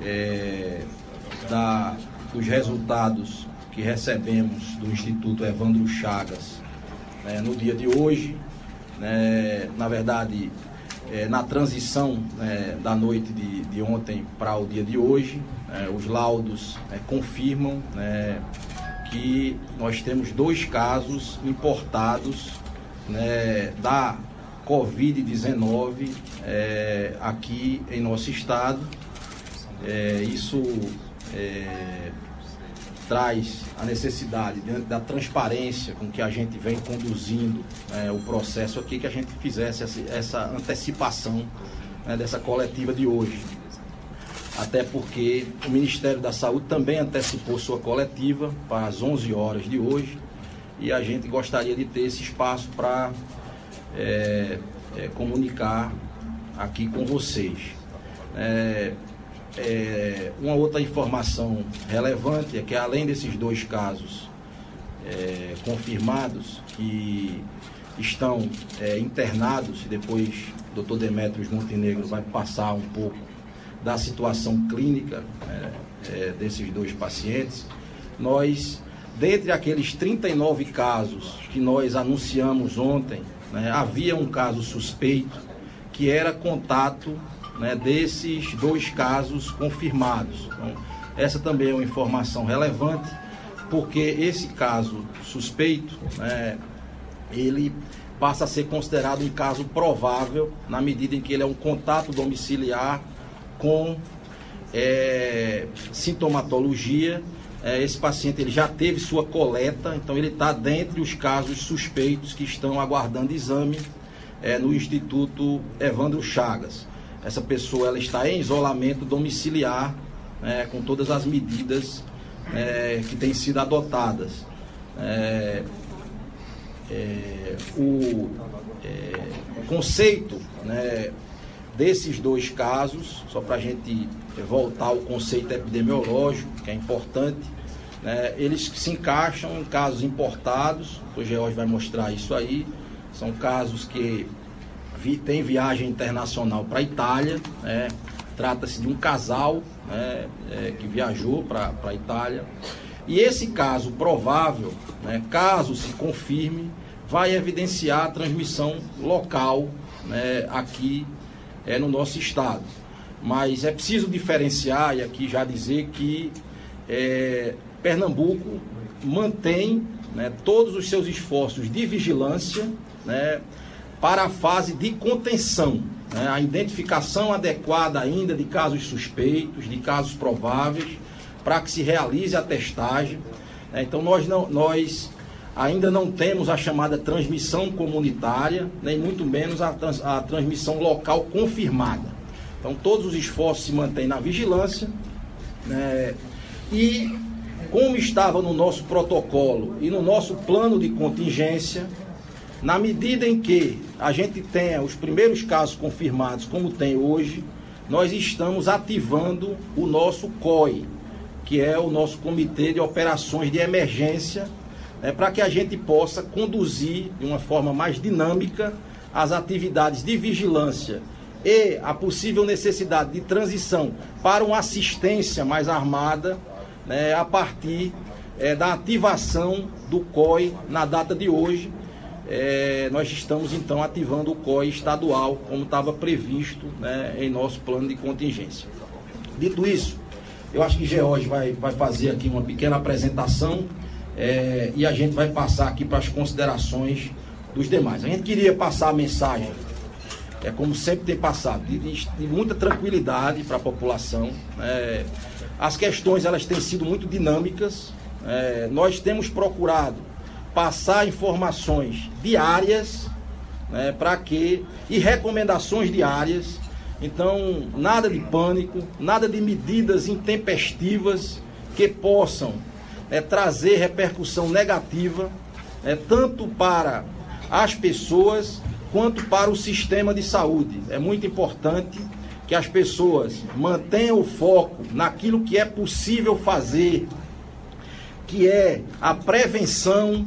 Speaker 7: eh, da os resultados que recebemos do Instituto Evandro Chagas né, no dia de hoje. Né, na verdade, é, na transição né, da noite de, de ontem para o dia de hoje, é, os laudos é, confirmam né, que nós temos dois casos importados né, da Covid-19 é, aqui em nosso estado. É, isso é, traz a necessidade, diante da transparência com que a gente vem conduzindo é, o processo aqui, que a gente fizesse essa, antecipação né, dessa coletiva de hoje. Até porque o Ministério da Saúde também antecipou sua coletiva para as 11 horas de hoje e a gente gostaria de ter esse espaço para é, é, comunicar aqui com vocês. É, é, uma outra informação relevante é que além desses dois casos é, confirmados, que estão é, internados, e depois o doutor Demetrios Montenegro vai passar um pouco da situação clínica é, é, desses dois pacientes, nós, dentre aqueles 39 casos que nós anunciamos ontem, né, havia um caso suspeito que era contato né, desses dois casos confirmados. Então, essa também é uma informação relevante, porque esse caso suspeito, né, ele passa a ser considerado um caso provável na medida em que ele é um contato domiciliar com é, sintomatologia. É, esse paciente ele já teve sua coleta, então ele está dentre os casos suspeitos que estão aguardando exame é, no Instituto Evandro Chagas. Essa pessoa ela está em isolamento domiciliar, é, com todas as medidas é, que têm sido adotadas. É, é, o conceito né, desses dois casos, só para a gente voltar ao conceito epidemiológico, que é importante, né, eles se encaixam em casos importados, o George vai mostrar isso aí, são casos que vi, tem viagem internacional para a Itália, né, trata-se de um casal né, é, que viajou para a Itália, e esse caso provável, né, caso se confirme, vai evidenciar a transmissão local né, aqui é, no nosso estado. Mas é preciso diferenciar e aqui já dizer que é, Pernambuco mantém né, todos os seus esforços de vigilância né, para a fase de contenção, né, a identificação adequada ainda de casos suspeitos, de casos prováveis, para que se realize a testagem. Né. Então nós, não, nós ainda não temos a chamada transmissão comunitária, nem muito menos a, trans, a transmissão local confirmada. Então, todos os esforços se mantêm na vigilância. Né, e, como estava no nosso protocolo e no nosso plano de contingência, na medida em que a gente tenha os primeiros casos confirmados, como tem hoje, nós estamos ativando o nosso COI, que é o nosso Comitê de Operações de Emergência é, para que a gente possa conduzir de uma forma mais dinâmica as atividades de vigilância e a possível necessidade de transição para uma assistência mais armada né, a partir é, da ativação do COI na data de hoje. É, nós estamos então ativando o COI estadual, como estava previsto né, em nosso plano de contingência. Dito isso, eu acho que George vai, vai fazer aqui uma pequena apresentação é, e a gente vai passar aqui para as considerações dos demais. A gente queria passar a mensagem, é como sempre tem passado, de, de muita tranquilidade para a população. É, as questões elas têm sido muito dinâmicas. É, nós temos procurado passar informações diárias né, para que e recomendações diárias. Então, nada de pânico, nada de medidas intempestivas que possam é, trazer repercussão negativa, é, tanto para as pessoas quanto para o sistema de saúde. É muito importante que as pessoas mantenham o foco naquilo que é possível fazer, que é a prevenção,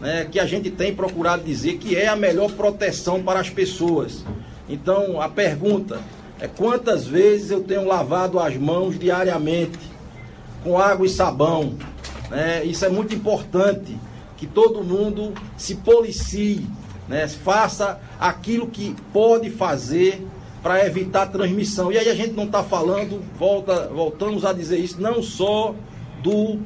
Speaker 7: né, que a gente tem procurado dizer que é a melhor proteção para as pessoas. Então, a pergunta é quantas vezes eu tenho lavado as mãos diariamente com água e sabão? Né? Isso é muito importante, que todo mundo se policie, né? faça aquilo que pode fazer para evitar transmissão. E aí a gente não está falando, volta, voltamos a dizer isso, não só do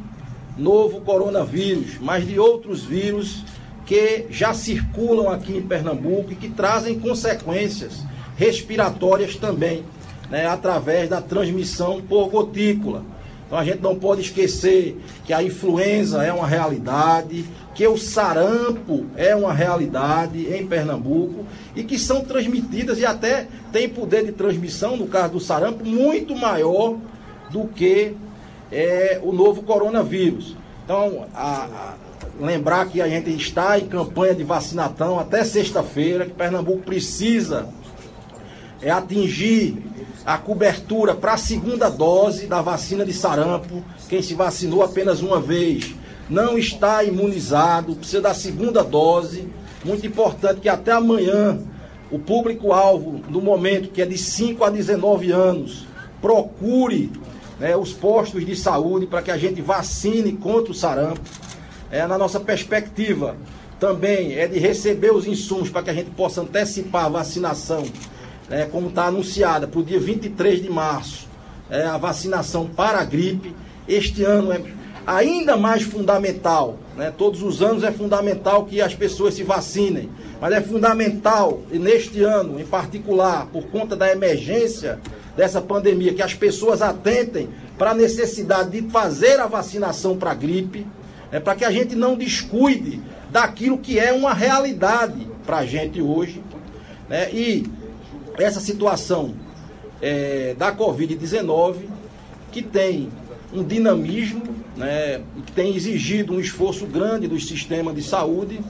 Speaker 7: novo coronavírus, mas de outros vírus que já circulam aqui em Pernambuco e que trazem consequências respiratórias também, né, através da transmissão por gotícula. Então a gente não pode esquecer que a influenza é uma realidade, que o sarampo é uma realidade em Pernambuco e que são transmitidas e até tem poder de transmissão, no caso do sarampo, muito maior do que é, o novo coronavírus. Então, a, a, lembrar que a gente está em campanha de vacinação até sexta-feira, que Pernambuco precisa é atingir a cobertura para a segunda dose da vacina de sarampo. Quem se vacinou apenas uma vez não está imunizado, precisa da segunda dose. muito importante que até amanhã o público-alvo do momento, que é de 5 a 19 anos, procure né, os postos de saúde para que a gente vacine contra o sarampo. É, na nossa perspectiva também é de receber os insumos para que a gente possa antecipar a vacinação, né, como está anunciada, para o dia 23 de março, é, a vacinação para a gripe. Este ano é ainda mais fundamental, né, todos os anos é fundamental que as pessoas se vacinem, mas é fundamental, neste ano em particular, por conta da emergência dessa pandemia, que as pessoas atentem para a necessidade de fazer a vacinação para a gripe, é, para que a gente não descuide daquilo que é uma realidade para a gente hoje. Né? E essa situação é, da Covid-19, que tem um dinamismo, né, que tem exigido um esforço grande do sistema de saúde,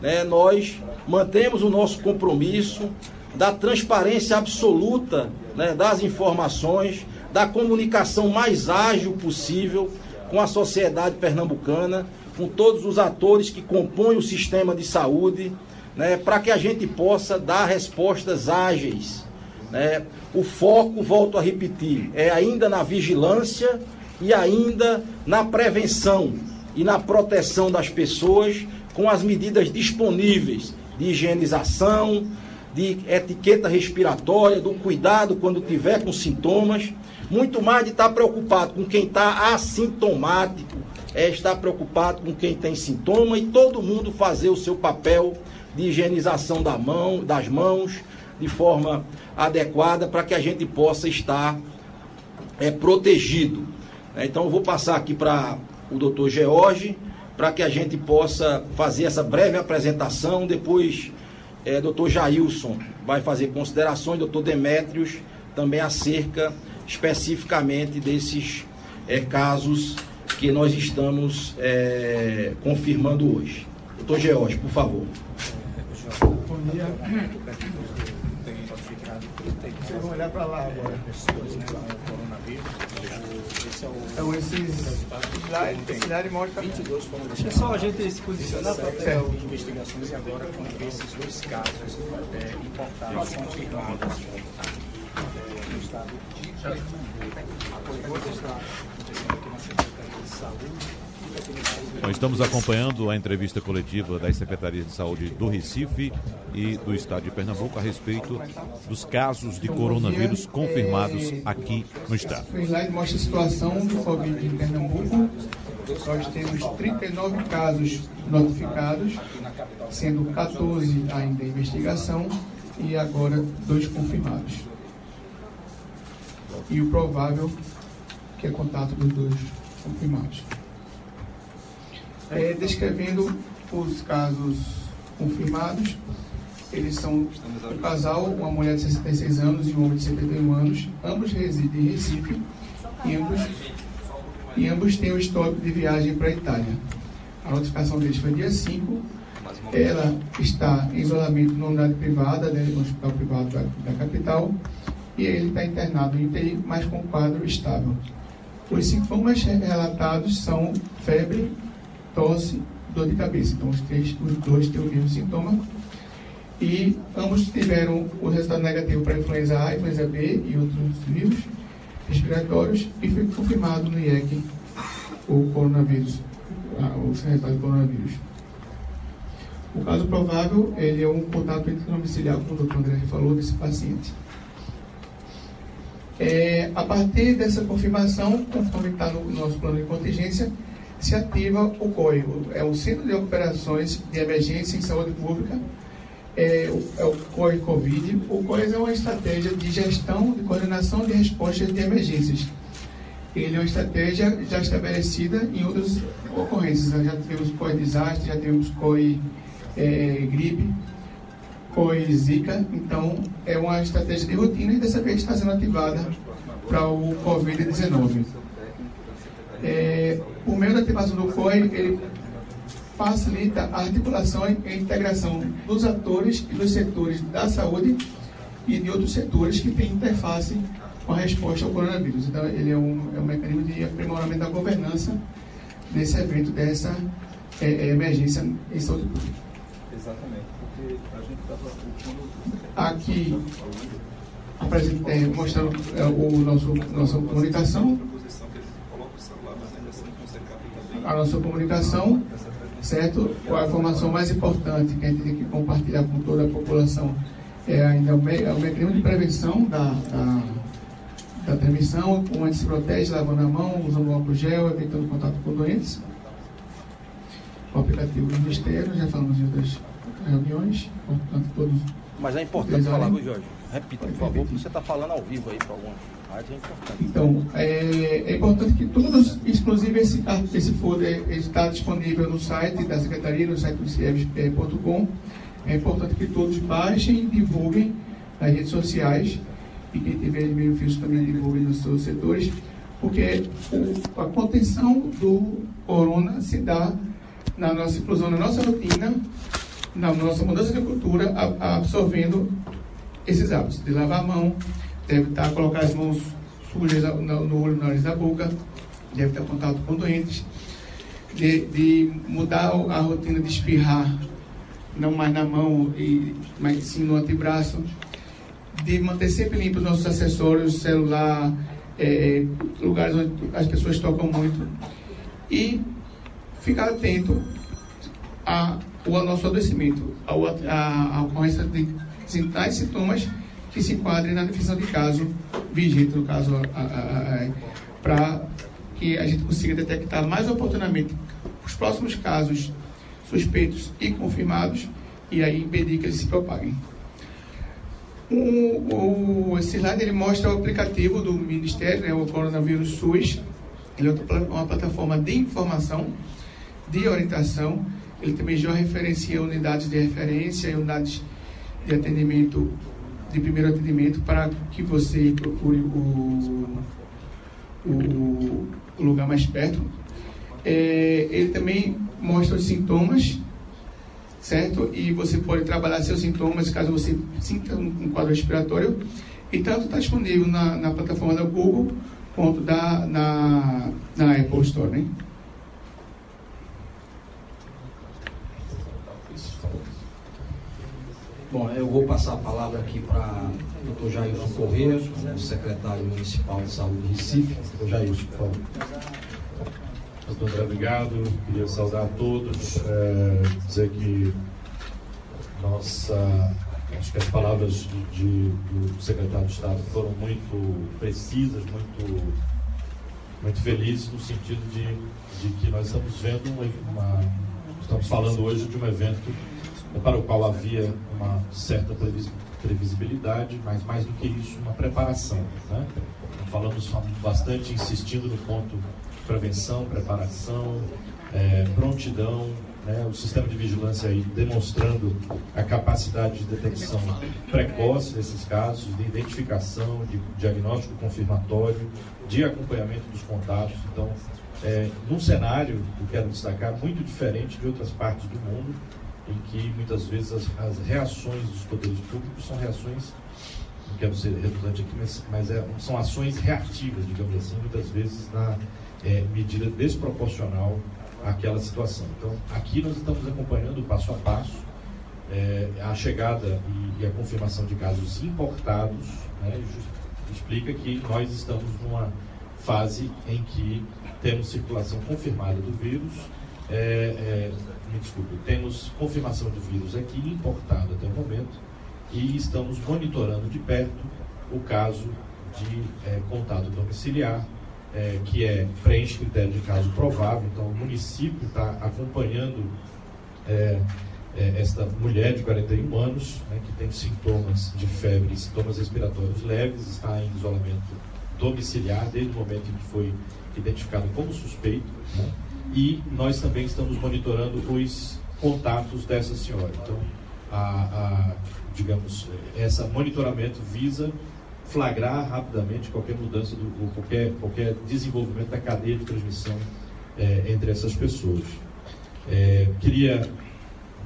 Speaker 7: né, nós mantemos o nosso compromisso da transparência absoluta né, das informações, da comunicação mais ágil possível com a sociedade pernambucana, com todos os atores que compõem o sistema de saúde, né, para que a gente possa dar respostas ágeis. Né. O foco, volto a repetir, é ainda na vigilância e ainda na prevenção e na proteção das pessoas com as medidas disponíveis de higienização, de etiqueta respiratória, do cuidado quando tiver com sintomas, muito mais de estar preocupado com quem está assintomático, é estar preocupado com quem tem sintoma e todo mundo fazer o seu papel de higienização da mão, das mãos de forma adequada para que a gente possa estar é, protegido. É, então eu vou passar aqui para o doutor George para que a gente possa fazer essa breve apresentação. Depois, é, doutor Jailson vai fazer considerações, doutor Demétrios também acerca especificamente desses é, casos que nós estamos é, confirmando hoje. Doutor George, por favor. Bom dia.
Speaker 8: Vocês vão olhar para lá agora. Pessoas, né, com coronavírus. Então, esses slide, esse slide mostra. 22 foram Deixa só a gente se posicionar para ter investigações e agora com esses dois casos é, importados confirmados é, no estado de Pernambuco. A coisa está acontecendo aqui na Secretaria de Saúde.
Speaker 2: Nós estamos acompanhando a entrevista coletiva das Secretarias de Saúde do Recife e do Estado de Pernambuco a respeito dos casos de coronavírus confirmados aqui no Estado.
Speaker 8: O slide mostra a situação do Covid em Pernambuco. Nós temos 39 casos notificados, sendo 14 ainda em investigação e agora dois confirmados. E o provável que é contato dos dois confirmados é, descrevendo os casos confirmados. Eles são um casal, uma mulher de 66 anos e um homem de 71 anos. Ambos residem em Recife e ambos, e ambos têm o histórico de viagem para a Itália. A notificação deles foi dia 5. Ela está em isolamento numa unidade privada, né, no hospital privado da, da capital, e ele está internado em UTI, mas com quadro estável. Os sintomas relatados são febre, tosse, dor de cabeça. Então, os, três, os dois têm o mesmo sintoma. E ambos tiveram o resultado negativo para influenza A, influenza B e outros vírus respiratórios e foi confirmado no IEC o coronavírus, o resultado do coronavírus. O caso provável, ele é um contato domiciliar, como o doutor André falou, desse paciente. É, a partir dessa confirmação, conforme está no nosso plano de contingência, se ativa o COI, é o Centro de Operações de Emergência em Saúde Pública, é o, é o COI Covid. O COI é uma estratégia de gestão e coordenação de respostas de emergências. Ele é uma estratégia já estabelecida em outras ocorrências. Já tivemos COI desastre, já tivemos COI é, gripe, COI zika. Então, é uma estratégia de rotina e dessa vez está sendo ativada para o Covid-19. É, por meio da ativação do COI, ele facilita a articulação e a integração dos atores e dos setores da saúde e de outros setores que têm interface com a resposta ao coronavírus. Então, ele é um, é um mecanismo de aprimoramento da governança desse evento, dessa é, é emergência em saúde pública. Exatamente, porque a gente estava. Aqui, apresentei, mostrando é, o nosso, nossa comunicação. A nossa comunicação, certo? A informação mais importante que a gente tem que compartilhar com toda a população é ainda o, me, é o mecanismo de prevenção da, da, da transmissão, como a gente se protege, lavando a mão, usando álcool gel, evitando contato com doentes. O aplicativo do Ministério, já falamos em outras reuniões, portanto, todos.
Speaker 9: Mas é importante falar, viu, Jorge? Repita, por favor, porque você está falando ao vivo aí para alguns. É.
Speaker 8: Então, é, é, importante que todos, inclusive esse, esse folder está disponível no site da Secretaria, no site do CIEBS.com. É importante que todos baixem e divulguem nas redes sociais e quem tiver benefícios também divulguem nos seus setores, porque a contenção do corona se dá na nossa inclusão, na nossa rotina, na nossa mudança de cultura, absorvendo esses hábitos de lavar a mão, deve estar colocar as mãos sujas no, olho, no nariz da boca, deve ter contato com doentes, de, de, mudar a rotina de espirrar, não mais na mão, e, mas sim no antebraço, de manter sempre limpos os nossos acessórios, celular, é, lugares onde as pessoas tocam muito, e ficar atento ao nosso adoecimento, à ocorrência de sinais e sintomas que se enquadrem na definição de caso vigente, no caso, para que a gente consiga detectar mais oportunamente os próximos casos suspeitos e confirmados e aí impedir que eles se propaguem. O, o, esse slide ele mostra o aplicativo do Ministério, né, o Coronavírus SUS. Ele é uma plataforma de informação, de orientação. Ele também já referencia unidades de referência e unidades de atendimento, de primeiro atendimento, para que você procure o, o, lugar mais perto. É, ele também mostra os sintomas, certo? E você pode trabalhar seus sintomas caso você sinta um quadro respiratório. E tanto está disponível na, na plataforma da Google quanto da, na, na Apple Store, né?
Speaker 10: Bom, eu vou passar a palavra aqui para o Dr. Jailson Corrêa, o secretário municipal de saúde de Recife. Dr. Jailson, por favor.
Speaker 11: Doutor obrigado. Queria saudar a todos, é, dizer que nossa, acho que as palavras de, de, do secretário de Estado foram muito precisas, muito, muito felizes no sentido de, de que nós estamos vendo uma, uma estamos falando hoje de um evento para o qual havia uma certa previsibilidade, mas mais do que isso, uma preparação. Né? Falamos bastante insistindo no ponto prevenção, preparação, é, prontidão, né? o sistema de vigilância aí demonstrando a capacidade de detecção precoce desses casos, de identificação, de diagnóstico confirmatório, de acompanhamento dos contatos. Então, é, num cenário, eu quero destacar, muito diferente de outras partes do mundo, em que muitas vezes as, as reações dos poderes públicos são reações, não quero ser redundante aqui, mas, mas é, são ações reativas, digamos assim, muitas vezes na é, medida desproporcional àquela situação. Então, aqui nós estamos acompanhando passo a passo é, a chegada e, e, a confirmação de casos importados, né, explica que nós estamos numa fase em que temos circulação confirmada do vírus, é, é, me desculpe, temos confirmação de vírus aqui importado até o momento e estamos monitorando de perto o caso de é, contato domiciliar, é, que é preenche critério de caso provável, então o município está acompanhando é, esta mulher de 41 anos, né, que tem sintomas de febre, sintomas respiratórios leves, está em isolamento domiciliar desde o momento em que foi identificado como suspeito. Né? E nós também estamos monitorando os contatos dessa senhora. Então, a, a, digamos, esse monitoramento visa flagrar rapidamente qualquer mudança, do, qualquer, qualquer desenvolvimento da cadeia de transmissão é, entre essas pessoas. É, queria,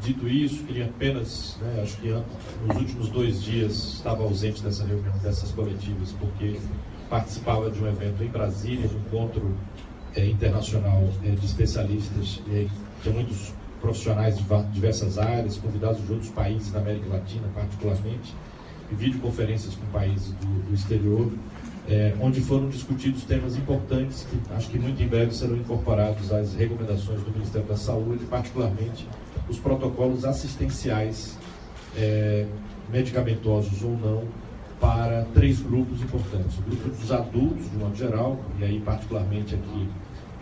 Speaker 11: dito isso, queria apenas, né, acho que nos últimos dois dias estava ausente dessa reunião, dessas coletivas, porque participava de um evento em Brasília, de um encontro é, internacional é, de especialistas, é, tinha muitos profissionais de diversas áreas, convidados de outros países da América Latina, particularmente, e videoconferências com países do, do exterior, é, onde foram discutidos temas importantes que acho que muito em breve serão incorporados às recomendações do Ministério da Saúde, particularmente os protocolos assistenciais, é, medicamentosos ou não, para três grupos importantes. O grupo dos adultos, de modo geral, e aí particularmente aqui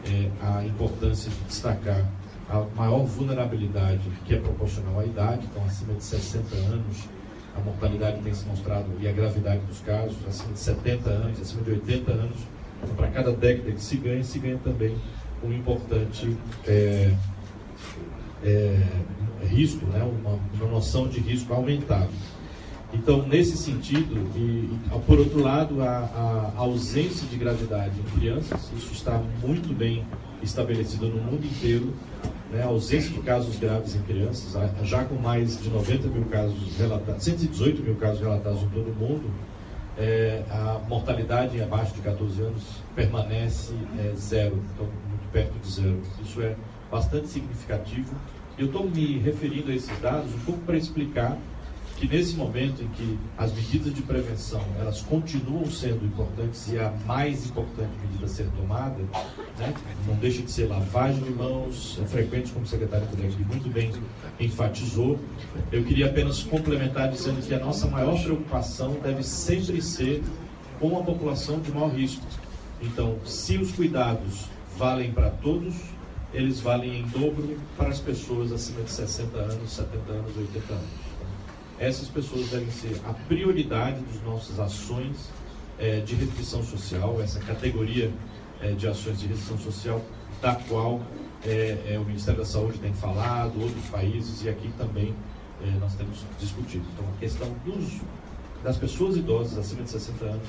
Speaker 11: é, a importância de destacar a maior vulnerabilidade que é proporcional à idade, então acima de 60 anos, a mortalidade tem se mostrado e a gravidade dos casos, acima de 70 anos, acima de 80 anos. Então, para cada década que se ganha, se ganha também um importante é, é, risco, né? uma, uma noção de risco aumentado. Então, nesse sentido, e, por outro lado, a, a, ausência de gravidade em crianças, isso está muito bem estabelecido no mundo inteiro, né? a ausência de casos graves em crianças, já com mais de 90 mil casos relatados, 118 mil casos relatados em todo o mundo, é, a mortalidade abaixo de 14 anos permanece é, zero, então muito perto de zero. Isso é bastante significativo. Eu estou me referindo a esses dados um pouco para explicar que nesse momento em que as medidas de prevenção elas continuam sendo importantes e a mais importante medida a ser tomada, né, não deixa de ser lavagem de mãos é frequentes, como o secretário Federico muito bem enfatizou. Eu queria apenas complementar dizendo que a nossa maior preocupação deve sempre ser com a população de maior risco. Então, se os cuidados valem para todos, eles valem em dobro para as pessoas acima de 60 anos, 70 anos, 80 anos essas pessoas devem ser a prioridade das nossas ações é, de restrição social, essa categoria é, de ações de restrição social, da qual é, o Ministério da Saúde tem falado, outros países, e aqui também nós temos discutido. Então, a questão dos, das pessoas idosas acima de 60 anos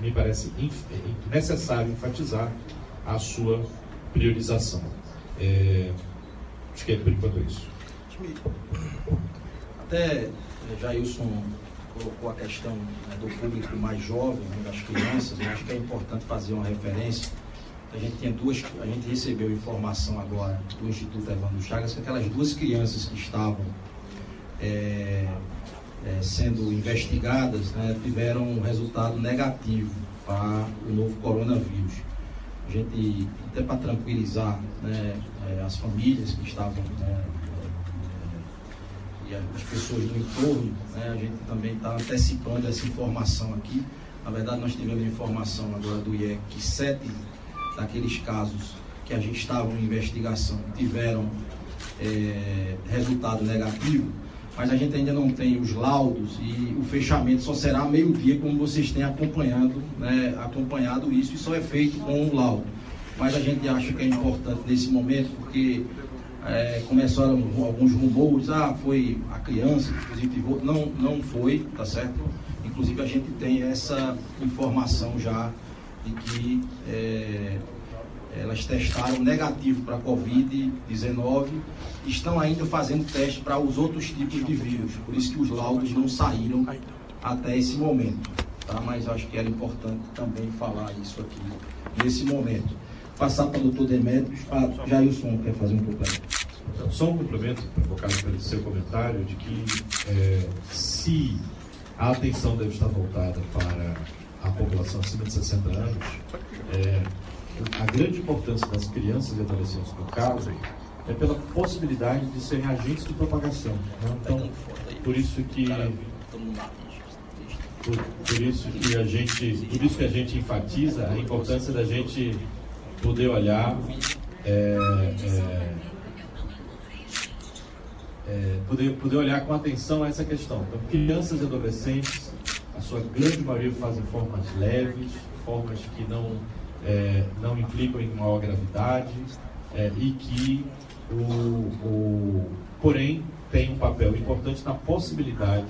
Speaker 11: me parece necessário enfatizar a sua priorização. acho que é por enquanto isso
Speaker 7: até eh, Jailson colocou a questão né, do público mais jovem, né, das crianças, eu acho que é importante fazer uma referência. A gente tinha duas, a gente recebeu informação agora do Instituto Evandro Chagas que aquelas duas crianças que estavam é, é, sendo investigadas né, tiveram um resultado negativo para o novo coronavírus. A gente, até para tranquilizar né, as famílias que estavam né, as pessoas do entorno, né, a gente também está antecipando essa informação aqui. Na verdade, nós tivemos informação agora do IEC que sete daqueles casos que a gente estava em investigação tiveram é, resultado negativo, mas a gente ainda não tem os laudos e o fechamento só será meio-dia, como vocês têm acompanhando, né, acompanhado isso, e só é feito com o laudo. Mas a gente acha que é importante nesse momento, porque é, começaram alguns rumores, ah, foi a criança que positivou. Não, não foi, tá certo? Inclusive a gente tem essa informação já de que é, elas testaram negativo para Covid-19 estão ainda fazendo teste para os outros tipos de vírus. Por isso que os laudos não saíram até esse momento. Tá? Mas acho que era importante também falar isso aqui nesse momento passar para o doutor Demetrios. Ah, Jailson quer fazer um complemento.
Speaker 11: Então, só um complemento, provocado pelo seu comentário, de que é, se a atenção deve estar voltada para a população acima de 60 anos, é, a grande importância das crianças e adolescentes, no caso, é pela possibilidade de serem agentes de propagação. Né? Então, por isso que por, por, isso que a gente por isso que a gente enfatiza a importância da gente poder olhar, é, é, é, poder, poder olhar com atenção essa questão. Então, crianças e adolescentes, a sua grande maioria fazem formas leves, formas que não, é, não implicam em maior gravidade é, e que, o, o, porém, tem um papel importante na possibilidade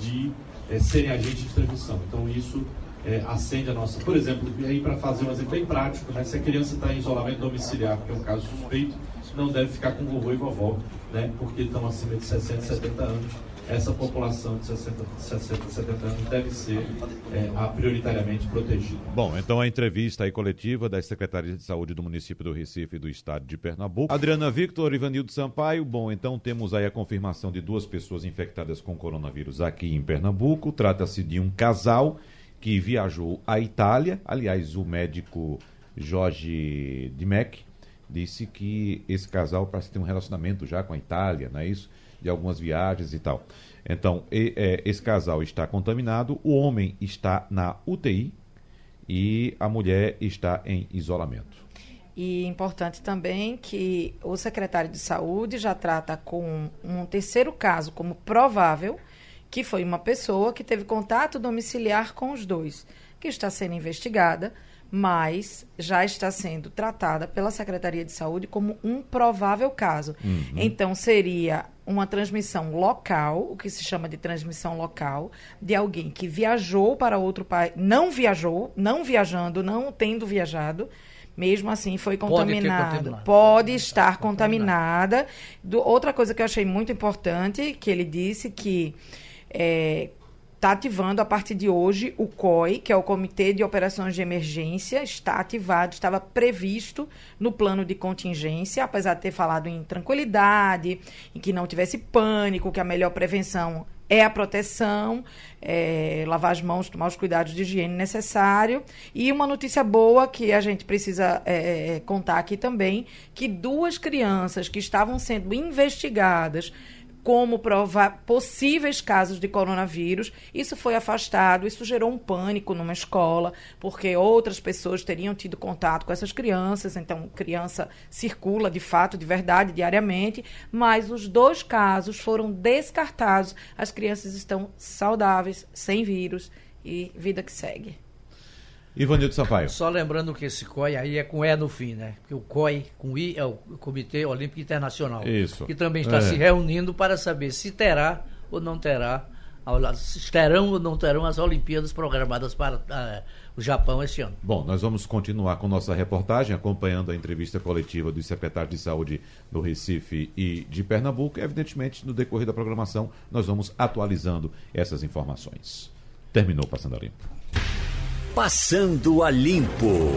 Speaker 11: de serem agentes de transmissão. Então, isso é, acende a nossa. Por exemplo, aí para fazer um exemplo bem prático, né? se a criança está em isolamento domiciliar, que é um caso suspeito, não deve ficar com vovô e vovó, né? porque estão acima de 60, 70 anos essa população de 60, 60 70 anos deve ser é, prioritariamente protegida.
Speaker 2: Bom, então a entrevista aí coletiva das secretarias de saúde do município do Recife e do estado de Pernambuco. Adriana Victor, Ivanildo Sampaio. Bom, então temos aí a confirmação de duas pessoas infectadas com coronavírus aqui em Pernambuco. Trata-se de um casal que viajou à Itália. Aliás, o médico Jorge Dimec disse que esse casal parece ter um relacionamento já com a Itália, não é isso? De algumas viagens e tal. Então, e, é, esse casal está contaminado, o homem está na UTI e a mulher está em isolamento.
Speaker 3: E importante também que o secretário de saúde já trata com um terceiro caso como provável, que foi uma pessoa que teve contato domiciliar com os dois, que está sendo investigada mas já está sendo tratada pela Secretaria de Saúde como um provável caso. Uhum. Então, seria uma transmissão local, o que se chama de transmissão local, de alguém que viajou para outro país, não viajou, não viajando, não tendo viajado, mesmo assim foi contaminado. Pode, Pode estar contaminada. Do, outra coisa que eu achei muito importante, que ele disse que é, está ativando a partir de hoje o COI, que é o Comitê de Operações de Emergência, está ativado, estava previsto no plano de contingência, apesar de ter falado em tranquilidade, em que não tivesse pânico, que a melhor prevenção é a proteção, é, lavar as mãos, tomar os cuidados de higiene necessário. E uma notícia boa que a gente precisa é, é contar aqui também, que duas crianças que estavam sendo investigadas como provar possíveis casos de coronavírus. Isso foi afastado, isso gerou um pânico numa escola, porque outras pessoas teriam tido contato com essas crianças, então criança circula de fato, de verdade, diariamente, mas os dois casos foram descartados. As crianças estão saudáveis, sem vírus e vida que segue.
Speaker 2: Ivanildo Sampaio.
Speaker 4: Só lembrando que esse COI aí é com E no fim, né? Que o COI com I é o Comitê Olímpico Internacional.
Speaker 2: Isso.
Speaker 4: Que também está é. se reunindo para saber se terá ou não terá, se terão ou não terão as Olimpíadas programadas para uh, o Japão este ano.
Speaker 2: Bom, nós vamos continuar com nossa reportagem, acompanhando a entrevista coletiva dos secretários de saúde do Recife e de Pernambuco. Evidentemente, no decorrer da programação, nós vamos atualizando essas informações. Terminou Passando a Limpo.
Speaker 1: Passando a Limpo.